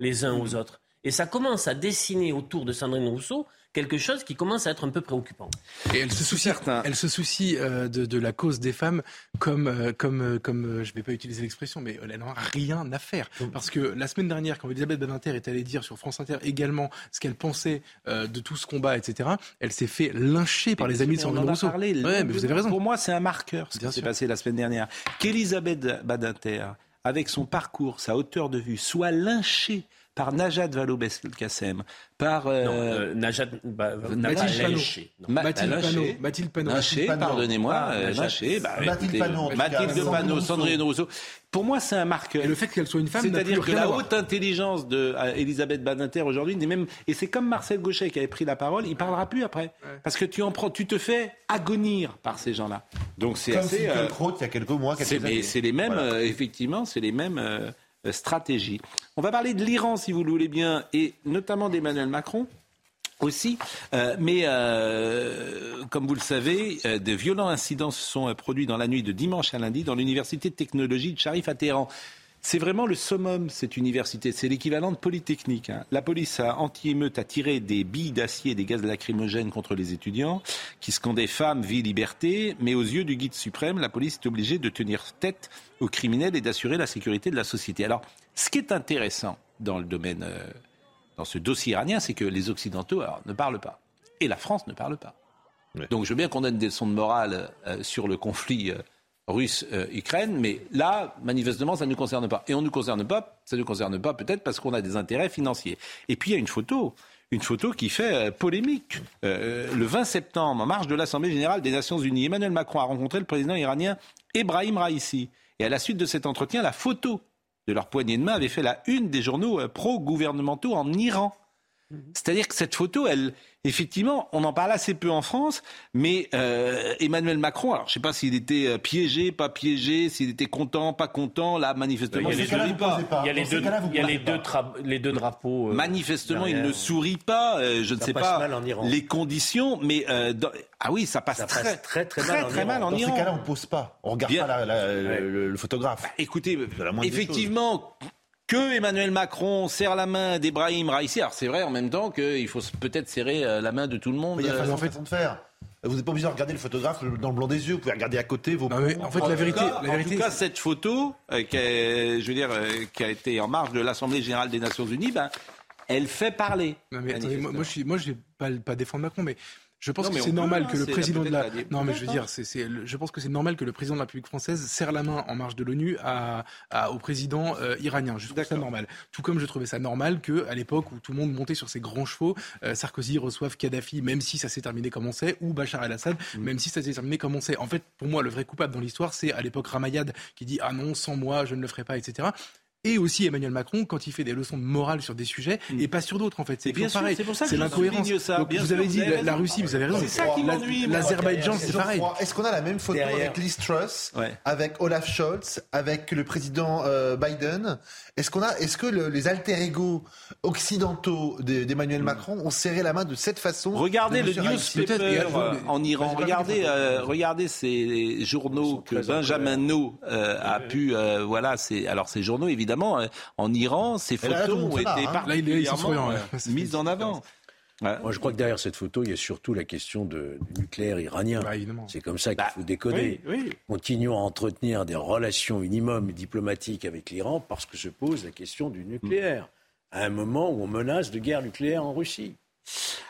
les uns aux autres. Et ça commence à dessiner autour de Sandrine Rousseau quelque chose qui commence à être un peu préoccupant. Et elle se soucie, elle se soucie euh, de, de la cause des femmes comme, euh, comme, euh, comme euh, je ne vais pas utiliser l'expression, mais elle n'en a rien à faire. Parce que la semaine dernière, quand Elisabeth Badinter est allée dire sur France Inter également ce qu'elle pensait euh, de tout ce combat, etc., elle s'est fait lyncher par les amis de Sandrine en a Rousseau. parlé Ouais, mais vous avez raison. Pour moi, c'est un marqueur, ce Bien qui s'est passé la semaine dernière. Qu'Elisabeth Badinter, avec son parcours, sa hauteur de vue, soit lynchée par Najat Vallaud-Belkacem, par... euh, Non, euh, Najat bah, Mathilde Panot. Ma- Mathilde. Panot. Mathilde pardonnez-moi, Mathilde Panot, Mathilde Sandrine Panot, Rousseau. Sandrine Rousseau. Pour moi, c'est un marqueur. Et le fait qu'elle soit une femme C'est-à-dire que la haute intelligence de euh, Elisabeth Badinter aujourd'hui n'est même et c'est comme Marcel Gauchet qui avait pris la parole, il parlera plus après parce que tu en prends, tu te fais agonir par ces gens-là. Donc c'est Comme assez. si Finkielkraut, il y a quelques mois, quelques c'est, mais années. c'est les mêmes, effectivement, c'est les mêmes euh, stratégies. On va parler de l'Iran, si vous le voulez bien, et notamment d'Emmanuel Macron aussi. Euh, mais euh, comme vous le savez, de violents incidents se sont produits dans la nuit de dimanche à lundi dans l'université de technologie de Sharif à Téhéran. C'est vraiment le summum, cette université. C'est l'équivalent de Polytechnique. hein. La police a anti-émeute a tiré des billes d'acier et des gaz lacrymogènes contre les étudiants qui scandaient femmes, vie, liberté. Mais aux yeux du guide suprême, la police est obligée de tenir tête aux criminels et d'assurer la sécurité de la société. Alors, ce qui est intéressant dans le domaine, euh, dans ce dossier iranien, c'est que les Occidentaux alors, ne parlent pas. Et la France ne parle pas. Donc je veux bien qu'on donne des leçons de morale euh, sur le conflit euh, russe-Ukraine, mais là, manifestement, ça ne nous concerne pas. Et on ne nous concerne pas, ça ne nous concerne pas peut-être parce qu'on a des intérêts financiers. Et puis il y a une photo, une photo qui fait euh, polémique. Euh, le 20 septembre, en marge de l'Assemblée générale des Nations unies, Emmanuel Macron a rencontré le président iranien Ebrahim Raisi. Et à la suite de cet entretien, la photo de leur poignée de main avait fait la une des journaux euh, pro-gouvernementaux en Iran. C'est-à-dire que cette photo, elle, effectivement, on en parle assez peu en France, mais euh, Emmanuel Macron, alors je ne sais pas s'il était euh, piégé, pas piégé, s'il était content, pas content, là, manifestement, Il ne pas. il y a les deux, il y a les deux, tra- les deux drapeaux. euh, Manifestement, il ne sourit pas. euh, je ne sais pas mal en Iran. les conditions, mais euh, dans- ah oui, ça passe, Ça très, passe très, très très, mal en très mal en Dans Iran. ces cas-là, on ne pose pas. On regarde Bien. pas la- la- le, le photographe. Écoutez, la moindre des effectivement, que Emmanuel Macron serre la main d'Ebrahim Raisi, alors c'est vrai en même temps qu'il faut peut-être serrer euh, la main de tout le monde. Mais il y a euh, façon, façon de faire. Vous n'êtes pas obligé de regarder le photographe dans le blanc des yeux. Vous pouvez regarder à côté vos. Non, mais en fait, En la tout vérité, cas- la en vérité, tout cas, cette photo, euh, qui, est- je veux dire, euh, qui a été en marge de l'Assemblée générale des Nations Unies, ben, elle fait parler. Non, mais attendez, moi, moi, je vais pas, pas défendre Macron, mais je pense Non, que c'est normal peut, que hein, le président de la. Non, mais je veux dire, c'est, je pense que c'est normal que le président de la République française serre la main en marge de l'ONU à, à- au président euh, iranien. Je trouve ça normal. Tout comme je trouvais ça normal que, à l'époque où tout le monde montait sur ses grands chevaux, euh, Sarkozy reçoive Kadhafi, même si ça s'est terminé comme on sait, ou Bachar el-Assad, Mm. même si ça s'est terminé comme on sait. En fait, pour moi, le vrai coupable dans l'histoire, c'est à l'époque Ramayad qui dit ah non, sans moi, je ne le ferai pas, etc. et aussi Emmanuel Macron quand il fait des leçons de morale sur des sujets et pas sur d'autres en fait. C'est bien sûr, pareil. c'est pour ça que l'incohérence. vous avez vous dit avez la, Russie, vous avez raison. C'est ça qui La- m'ennuie, moi. L'Azerbaïdjan, c'est pareil. Est-ce qu'on a la même photo Derrière. avec Liz Truss, avec Olaf Scholz, avec le président euh, Biden? Est-ce qu'on a, est-ce que le- les alter ego occidentaux de- d'Emmanuel Macron ont serré la main de cette façon Regardez de le newspaper euh, en Iran. Regardez, euh, regardez ces journaux que Benjamin No euh, a pu, voilà, c'est alors ces journaux évidemment euh, en Iran, ces là, photos le monde ont été hein. Là, particulièrement mises en avant. Moi, je crois que derrière cette photo, il y a surtout la question de, du nucléaire iranien. c'est comme ça qu'il faut décoder. oui, oui. Continuons à entretenir des relations minimum diplomatiques avec l'Iran parce que se pose la question du nucléaire. À un moment où on menace de guerre nucléaire en Russie.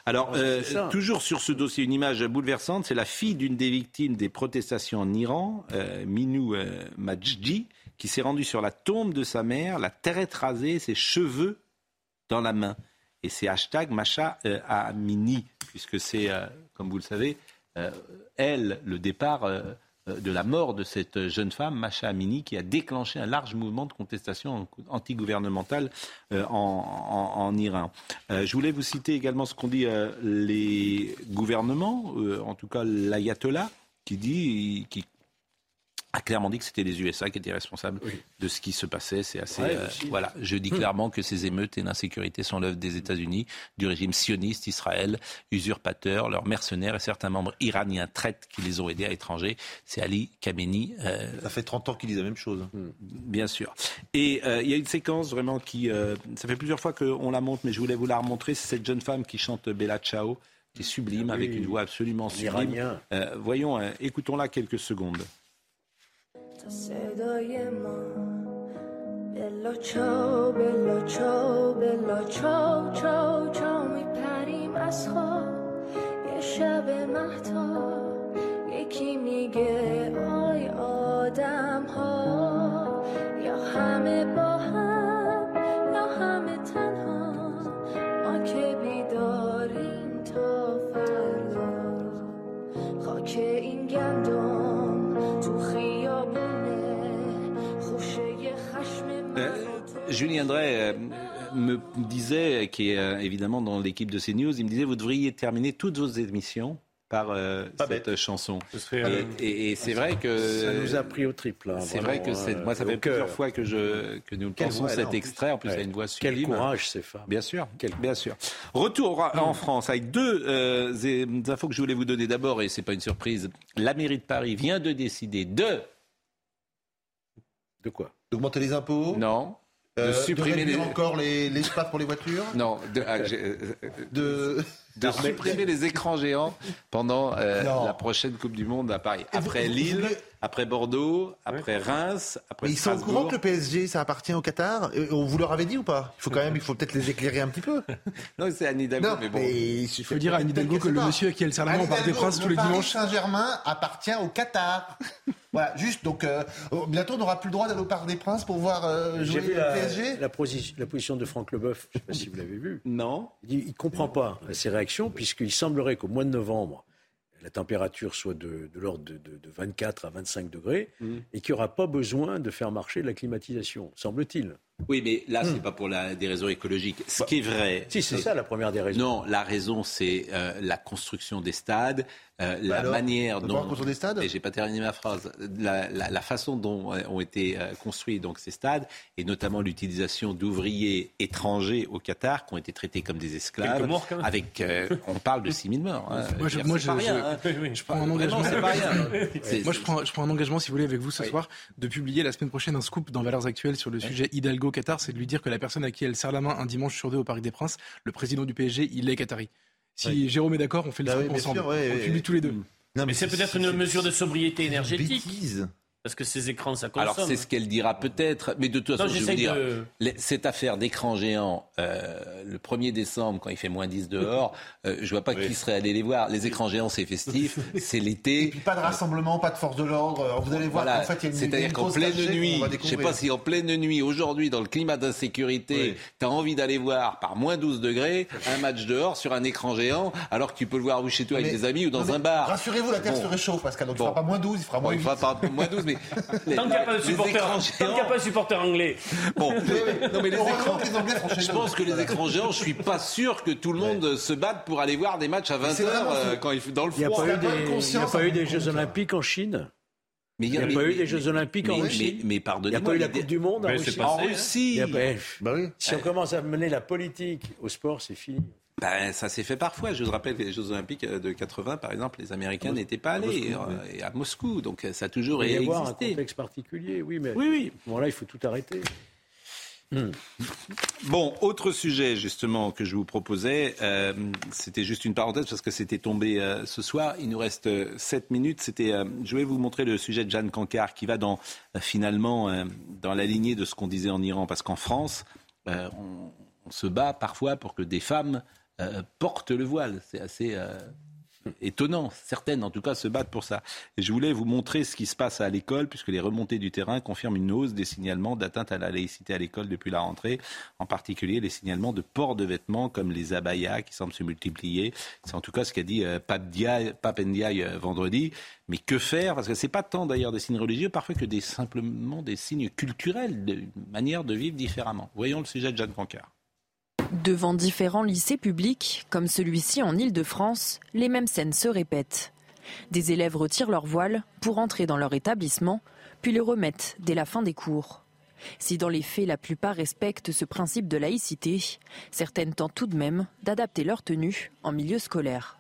Alors, Ah, c'est euh, toujours sur ce dossier, une image bouleversante, c'est la fille d'une des victimes des protestations en Iran, euh, Minou euh, Majdi, qui s'est rendue sur la tombe de sa mère, la tête rasée, ses cheveux dans la main. Et c'est hashtag Macha euh, Amini, puisque c'est, euh, comme vous le savez, euh, elle, le départ de la mort de cette jeune femme, Macha Amini, qui a déclenché un large mouvement de contestation antigouvernementale en, en- Iran. Je voulais vous citer également ce qu'ont dit les gouvernements, en tout cas l'ayatollah, qui dit, qui a clairement dit que c'était les USA qui étaient responsables de ce qui se passait. C'est assez. Ouais, euh, voilà, je dis Hmm. clairement que ces émeutes et l'insécurité sont l'œuvre des États-Unis, du régime sioniste Israël, usurpateur, leurs mercenaires et certains membres iraniens traites qui les ont aidés à l'étranger. C'est Ali Khamenei. euh, Ça fait 30 ans qu'ils disent la même chose. Bien sûr. Et euh, il y a une séquence vraiment qui, euh, ça fait plusieurs fois qu'on la montre, mais je voulais vous la remontrer. C'est cette jeune femme qui chante Bella Ciao, qui est sublime, Ah oui. avec une voix absolument sublime. Iranien. Euh, voyons, euh, écoutons-la quelques secondes. صدای ما. بلا چاو بلا چاو بلا چاو چاو چاو میپریم از خواب. یه شب مهتاب یکی میگه آی آدم ها یا همه با Julien Drey euh, me disait, qui est euh, évidemment dans l'équipe de CNews, il me disait vous devriez terminer toutes vos émissions par euh, cette chanson. serait, et euh, et- et c'est vrai que Ça nous a pris au triple. hein, c'est vrai que c'est moi ça fait plusieurs fois que je que nous pensons voix, cet extrait. En plus, il a Ouais. une voix Quel sublime. courage, ces femmes. Bien sûr, bien sûr. Retour en France avec deux euh, infos que je voulais vous donner. D'abord, et c'est pas une surprise, la mairie de Paris vient de décider de De quoi? D'augmenter les impôts? Non. De Euh, supprimer de les encore les, les places pour les voitures non de, ah, euh, de, de supprimer les écrans géants pendant euh, la prochaine Coupe du Monde à Paris. Après Lille, après Bordeaux, après Reims, après Mais ils sont au courant que le PSG, ça appartient au Qatar? On vous leur avait dit ou pas? Il faut quand même, il faut peut-être les éclairer un petit peu. Non, c'est Anne Hidalgo, Non, mais bon. mais Il faut dire à Anne Hidalgo que le monsieur à qui elle sert la main au Parc des Princes tous les dimanches. Saint-Germain appartient au Qatar. voilà, juste. Donc, euh, bientôt, on n'aura plus le droit d'aller au Parc des Princes pour voir euh, jouer vu le la, PSG. la, posi- la position de Franck Leboeuf, je ne sais pas si vous l'avez vu. Non. Il ne comprend pas ces réactions, puisqu'il semblerait qu'au mois de novembre, la température soit de, de l'ordre de, de- de 24 à 25 degrés, Mm. et qu'il n'y aura pas besoin de faire marcher la climatisation, semble-t-il. Oui, mais là, c'est pas pour la, des raisons écologiques. Ce qui est vrai. Hmm. Si, c'est ça la première des raisons. Non, la raison, c'est euh, la construction des stades, euh, la Bah alors, manière dont. voir la construction des stades Et j'ai pas terminé ma phrase. La, la- la façon dont euh, ont été euh, construits donc ces stades, et notamment l'utilisation d'ouvriers étrangers au Qatar qui ont été traités comme des esclaves. Quelques morts, quand même. Avec, euh, on parle de 6000 morts. hein. Moi, je, moi, pas je- rien, je- hein. je prends un engagement. c'est pas rien. Moi, je prends, je prends un engagement, si vous voulez, avec vous ce soir, de publier la semaine prochaine un scoop dans Valeurs Actuelles sur le sujet Hidalgo-Qatar. C'est de lui dire que la personne à qui elle serre la main un dimanche sur deux au Paris des Princes, le président du PSG, il est qatari. Si Oui. Jérôme est d'accord, on fait le Bah oui, ensemble. sûr, ouais, on publie ouais. tous les deux. Non, Mais c'est peut-être une mesure de sobriété énergétique. Bêtise. Parce que ces écrans, ça consomme. Alors c'est ce qu'elle dira peut-être, mais de toute Non, façon, je vais j'essaye vous dire, de- cette affaire d'écran géant, euh, le 1er décembre, quand il fait moins 10 dehors, euh, je vois pas qui serait allé les voir. Les écrans géants, c'est festif, c'est l'été. Puis pas de rassemblement, pas de force de l'ordre. Vous allez voir Voilà. qu'en fait, il y a une, il C'est-à-dire qu'en pleine nuit, je sais pas si en pleine nuit, aujourd'hui, dans le climat d'insécurité, tu as envie d'aller voir par moins 12 degrés un match dehors sur un écran géant, alors que tu peux le voir ou chez toi avec des amis ou dans non, un bar. Rassurez-vous, la Terre Bon. se réchauffe, Pascal. Donc il Bon. fera pas moins 12, il fera Bon, moins il 8. fera pas moins 12, mais mais Tant qu'il n'y a pas de les tant qu'il y a pas de supporter anglais. Bon, non mais les écrans. les Anglais Je pense que les écrans géants, je suis pas sûr que tout le monde se batte pour aller voir des matchs à 20h c'est vraiment ce- quand il fait dans le Il n'y a froid. pas eu bonne des, il y a pas eu des de Jeux. Olympiques en Chine Mais Il n'y a mais- pas eu des Jeux Olympiques en mais- Russie Mais, mais Il n'y pardonnez-moi. a pas eu la Coupe du Monde en Russie c'est En passé, hein. Russie. Il y a pas- Bah oui. Si on commence à mener la politique au sport, c'est fini. Ben, ça s'est fait parfois. Je vous rappelle les Jeux Olympiques de 80, par exemple, les Américains n'étaient pas allés Moscou, euh, et à Moscou. Donc ça a toujours Il peut y avoir un existé. contexte particulier, oui, mais Oui, oui. bon, là, il faut tout arrêter. Bon, autre sujet justement que je vous proposais, euh, c'était juste une parenthèse parce que c'était tombé euh, ce soir. Il nous reste euh, 7 minutes. C'était, euh, je vais vous montrer le sujet de Jeanne Cancard qui va dans euh, finalement euh, dans la lignée de ce qu'on disait en Iran, parce qu'en France, euh, on, on se bat parfois pour que des femmes euh, portent le voile. C'est assez euh, étonnant. Certaines, en tout cas, se battent pour ça. Et je voulais vous montrer ce qui se passe à l'école, puisque les remontées du terrain confirment une hausse des signalements d'atteinte à la laïcité à l'école depuis la rentrée, en particulier les signalements de port de vêtements comme les abayas qui semblent se multiplier. C'est en tout cas ce qu'a dit euh, Pape Ndiaye, euh, vendredi. Mais que faire? Parce que c'est pas tant d'ailleurs des signes religieux, parfois que des, simplement des signes culturels, de- manière de vivre différemment. Voyons le sujet de Jeanne Cancard. Devant différents lycées publics, comme celui-ci en Île-de-France, les mêmes scènes se répètent. Des élèves retirent leur voile pour entrer dans leur établissement, puis le remettent dès la fin des cours. Si dans les faits la plupart respectent ce principe de laïcité, certaines tentent tout de même d'adapter leur tenue en milieu scolaire.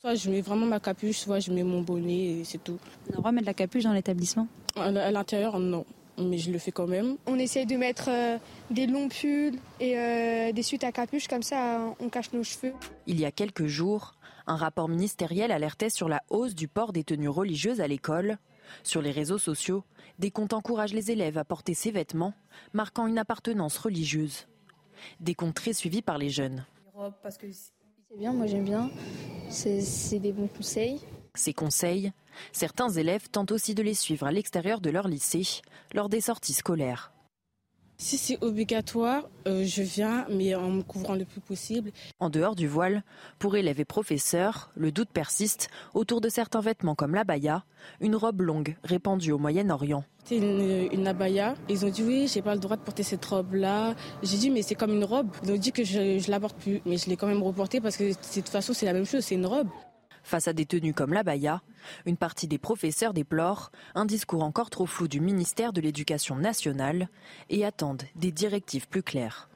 Soit je mets vraiment ma capuche, soit je mets mon bonnet et c'est tout. On a le droit de mettre la capuche dans l'établissement? À à l'intérieur, non. Mais je le fais quand même. On essaye de mettre euh, des longs pulls et euh, des suites à capuche, comme ça euh, on cache nos cheveux. Il y a quelques jours, un rapport ministériel alertait sur la hausse du port des tenues religieuses à l'école. Sur les réseaux sociaux, des comptes encouragent les élèves à porter ces vêtements, marquant une appartenance religieuse. Des comptes très suivis par les jeunes. Parce que c'est bien, moi j'aime bien. C'est des bons conseils. Ces conseils, certains élèves tentent aussi de les suivre à l'extérieur de leur lycée, lors des sorties scolaires. Si c'est obligatoire, euh, je viens, mais en me couvrant le plus possible. En dehors du voile, pour élèves et professeurs, le doute persiste autour de certains vêtements comme l'abaya, une robe longue répandue au Moyen-Orient. C'est une, une abaya. Ils ont dit oui, j'ai pas le droit de porter cette robe-là. J'ai dit mais c'est comme une robe. Ils ont dit que je, je la porte plus, mais je l'ai quand même reportée parce que de toute façon c'est la même chose, c'est une robe. Face à des tenues comme l'abaya, une partie des professeurs déplorent un discours encore trop flou du ministère de l'Éducation nationale et attendent des directives plus claires.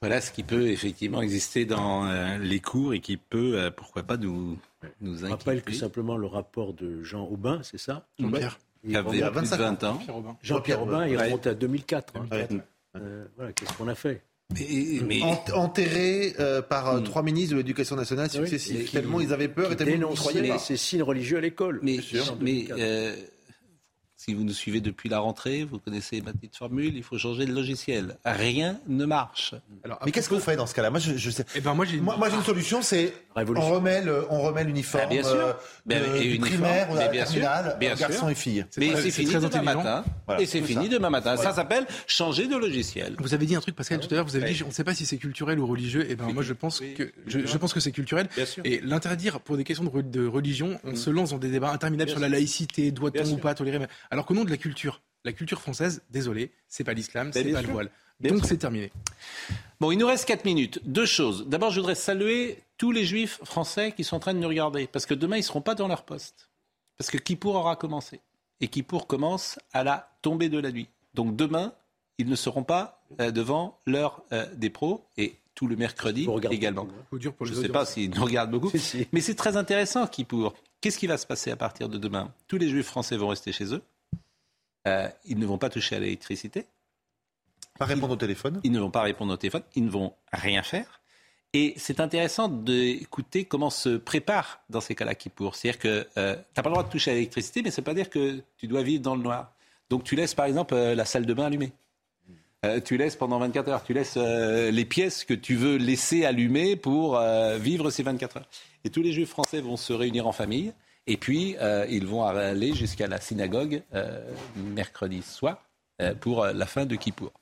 Voilà ce qui peut effectivement exister dans euh, les cours et qui peut, euh, pourquoi pas, nous, nous Je inquiéter. rappelle que simplement le rapport de Jean Aubin, c'est ça Jean-Pierre. Il Qui avait remonte- plus de 20 ans. Jean-Pierre Aubin, il remonte à 2004. hein. Ouais. Euh, voilà, qu'est-ce qu'on a fait? Mais, mais- Ent- Enterrés euh, par euh, Hmm. trois ministres de l'éducation nationale Oui, successifs, qui- tellement ils avaient peur et tellement ils ne croyaient pas. ces signes religieux à l'école. mais, mais, 2004. euh, si vous nous suivez depuis la rentrée, vous connaissez ma petite formule, il faut changer de logiciel. Rien ne marche. Alors, Mais qu'est-ce qu'on fait dans ce cas-là? Moi, je, je sais. Eh ben, moi, j'ai une- Moi, moi, une solution, c'est on remet le, on remet l'uniforme Ah, bien sûr. euh, de- et primaire mais bien terminale, bien euh, garçons sûr. et filles. Mais c'est fini très demain matin. Voilà, et c'est fini ça. demain matin. Ça s'appelle changer de logiciel. Vous avez dit un truc, Pascal, tout à l'heure. Vous avez dit, on ne sait pas si c'est culturel ou religieux. Et ben, moi, je pense Oui. que je, je pense que c'est culturel. Et l'interdire pour des questions de, re- de religion, on se lance dans des débats interminables sur la laïcité, doit-on ou pas tolérer. Alors qu'au nom de la culture, la culture française, désolé, c'est pas l'islam, c'est bien pas le voile. Bien Donc c'est terminé. Bon, il nous reste 4 minutes. Deux choses. D'abord, je voudrais saluer tous les juifs français qui sont en train de nous regarder. Parce que demain, ils ne seront pas dans leur poste. Parce que Kippour aura commencé. Et Kippour commence à la tombée de la nuit. Donc demain, ils ne seront pas euh, devant l'heure euh, des pros. Et tout le mercredi également. beaucoup, hein. Faut dur pour Je ne sais pas s'ils nous regardent beaucoup. Si, si. Mais c'est très intéressant, Kippour. Qu'est-ce qui va se passer à partir de demain? Tous les juifs français vont rester chez eux. Euh, ils ne vont pas toucher à l'électricité. Pas répondre au téléphone. Ils ne vont pas répondre au téléphone, ils ne vont rien faire. Et c'est intéressant d'écouter comment se prépare dans ces cas-là Kippour. C'est-à-dire que euh, tu n'as pas le droit de toucher à l'électricité, mais ça ne veut pas dire que tu dois vivre dans le noir. Donc tu laisses par exemple euh, la salle de bain allumée. Euh, tu laisses pendant 24 heures, tu laisses euh, les pièces que tu veux laisser allumées pour euh, vivre ces 24 heures. Et tous les juifs français vont se réunir en famille, et puis euh, ils vont aller jusqu'à la synagogue euh, mercredi soir euh, pour la fin de Kippour.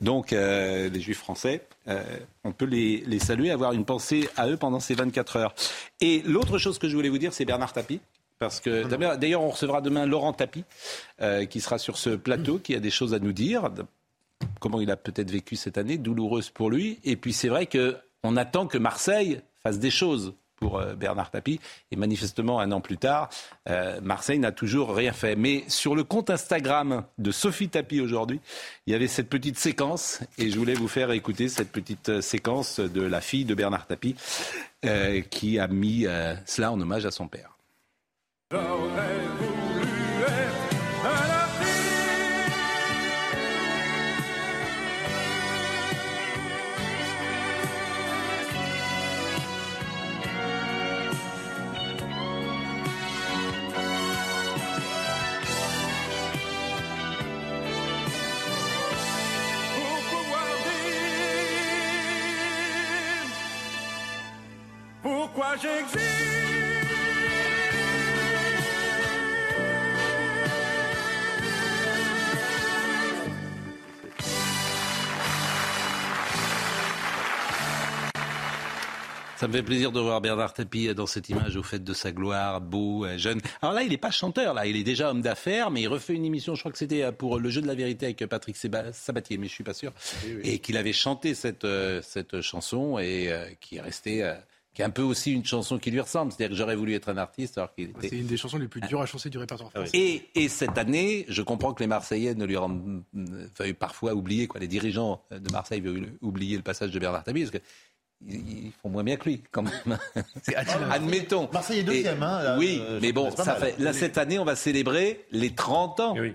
Donc les juifs français, on peut les, les saluer, avoir une pensée à eux pendant ces 24 heures. Et l'autre chose que je voulais vous dire, c'est Bernard Tapie. Parce que d'ailleurs, on recevra demain Laurent Tapie, qui sera sur ce plateau, qui a des choses à nous dire. Comment il a peut-être vécu cette année, douloureuse pour lui. Et puis c'est vrai qu'on attend que Marseille fasse des choses euh, Bernard Tapie. Et manifestement, un an plus tard, euh, Marseille n'a toujours rien fait. Mais sur le compte Instagram de Sophie Tapie aujourd'hui, il y avait cette petite séquence. Et je voulais vous faire écouter cette petite euh, séquence de la fille de Bernard Tapie qui a mis cela en hommage à son père. Pourquoi j'existe? Ça me fait plaisir de voir Bernard Tapie dans cette image au fait de sa gloire, beau, euh, jeune. Alors là, il n'est pas chanteur, là, il est déjà homme d'affaires, mais il refait une émission, je crois que c'était euh, pour le jeu de la vérité avec Patrick Sabatier, mais je suis pas sûr, et qu'il avait chanté cette, euh, cette chanson et qui est restée qui est un peu aussi une chanson qui lui ressemble. C'est-à-dire que j'aurais voulu être un artiste alors qu'il était... C'est une des chansons les plus dures à chanter du répertoire ah français. Et, et, cette année, je comprends que les Marseillais ne lui rendent... Enfin, parfois oublier, quoi. Les dirigeants de Marseille veulent oublier le passage de Bernard Tapie, parce que ils font moins bien que lui, quand même. Admettons. Marseille est deuxième, hein, Oui, euh, mais bon, ça fait, là, cette année, on va célébrer les 30 ans. Oui.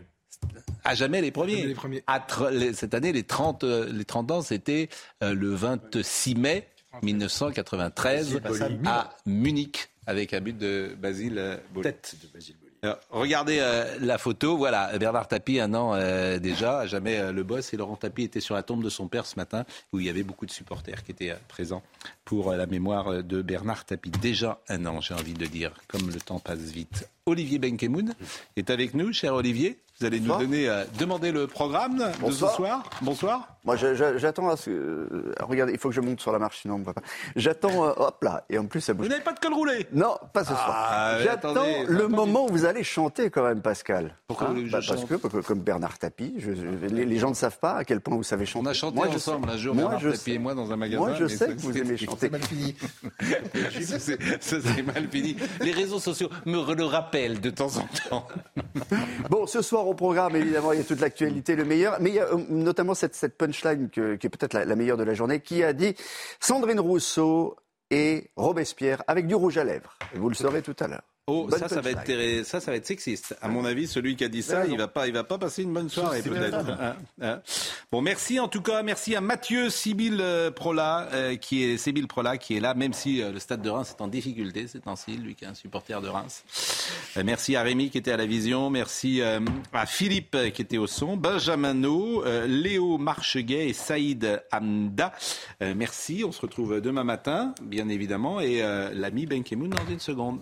À jamais les premiers. Jamais les premiers. À tr- les- cette année, les 30, euh, les 30 ans, c'était euh, le 26 mai 1993 à Munich, avec un but de Basile Boli. Tête de Basile Boli. Alors, regardez euh, la photo, voilà, Bernard Tapie, un an euh, déjà, à jamais euh, le boss, et Laurent Tapie était sur la tombe de son père ce matin, où il y avait beaucoup de supporters qui étaient euh, présents pour euh, la mémoire euh, de Bernard Tapie. Déjà un an, j'ai envie de dire, comme le temps passe vite. Olivier Benkemoun est avec nous, cher Olivier. Vous allez nous donner, euh, demander le programme de Bonsoir. ce soir. Bonsoir. Moi, j'attends à ce euh, regardez, il faut que je monte sur la marche, sinon on me voit pas. J'attends. euh, hop là. Et en plus, ça bouge. Vous n'avez pas de col roulé Non, pas ce Ah, soir. J'attends va le moment où vous allez chanter quand même, Pascal. Pourquoi vous je Bah, Parce que, comme Bernard Tapie, je- je- les, les gens ne savent pas à quel point vous savez chanter. On a chanté Moi, ensemble un jour, Moi, Bernard je Tapie sais. et moi, dans un magasin. Moi, je sais que vous c'est- aimez chanter. mal fini. ça, c'est- c'est mal fini. Les réseaux sociaux me le rappellent de temps en temps. Bon, ce soir au programme, évidemment, il y a toute l'actualité, le meilleur. Mais il y a euh, notamment cette, cette punchline que- qui est peut-être la, la meilleure de la journée, qui a dit Sandrine Rousseau et Robespierre avec du rouge à lèvres. Vous le saurez tout à l'heure. Oh, ça, ça va, être, ça, ça va être sexiste. À mon avis, celui qui a dit ça, il va pas, il va pas passer une bonne soirée, peut-être. vrai. Hein, hein. Bon, merci en tout cas, merci à Mathieu Sibyl euh, Prola, euh, qui est Sibyl Prola, qui est là, même si euh, le stade de Reims est en difficulté ces temps-ci, lui qui est un supporter de Reims. Euh, merci à Rémi qui était à la vision, merci à Philippe qui était au son, Benjamin No, Léo Marcheguet et Saïd Hamda. Merci, on se retrouve demain matin, bien évidemment, et l'ami Ben Kemoun dans une seconde.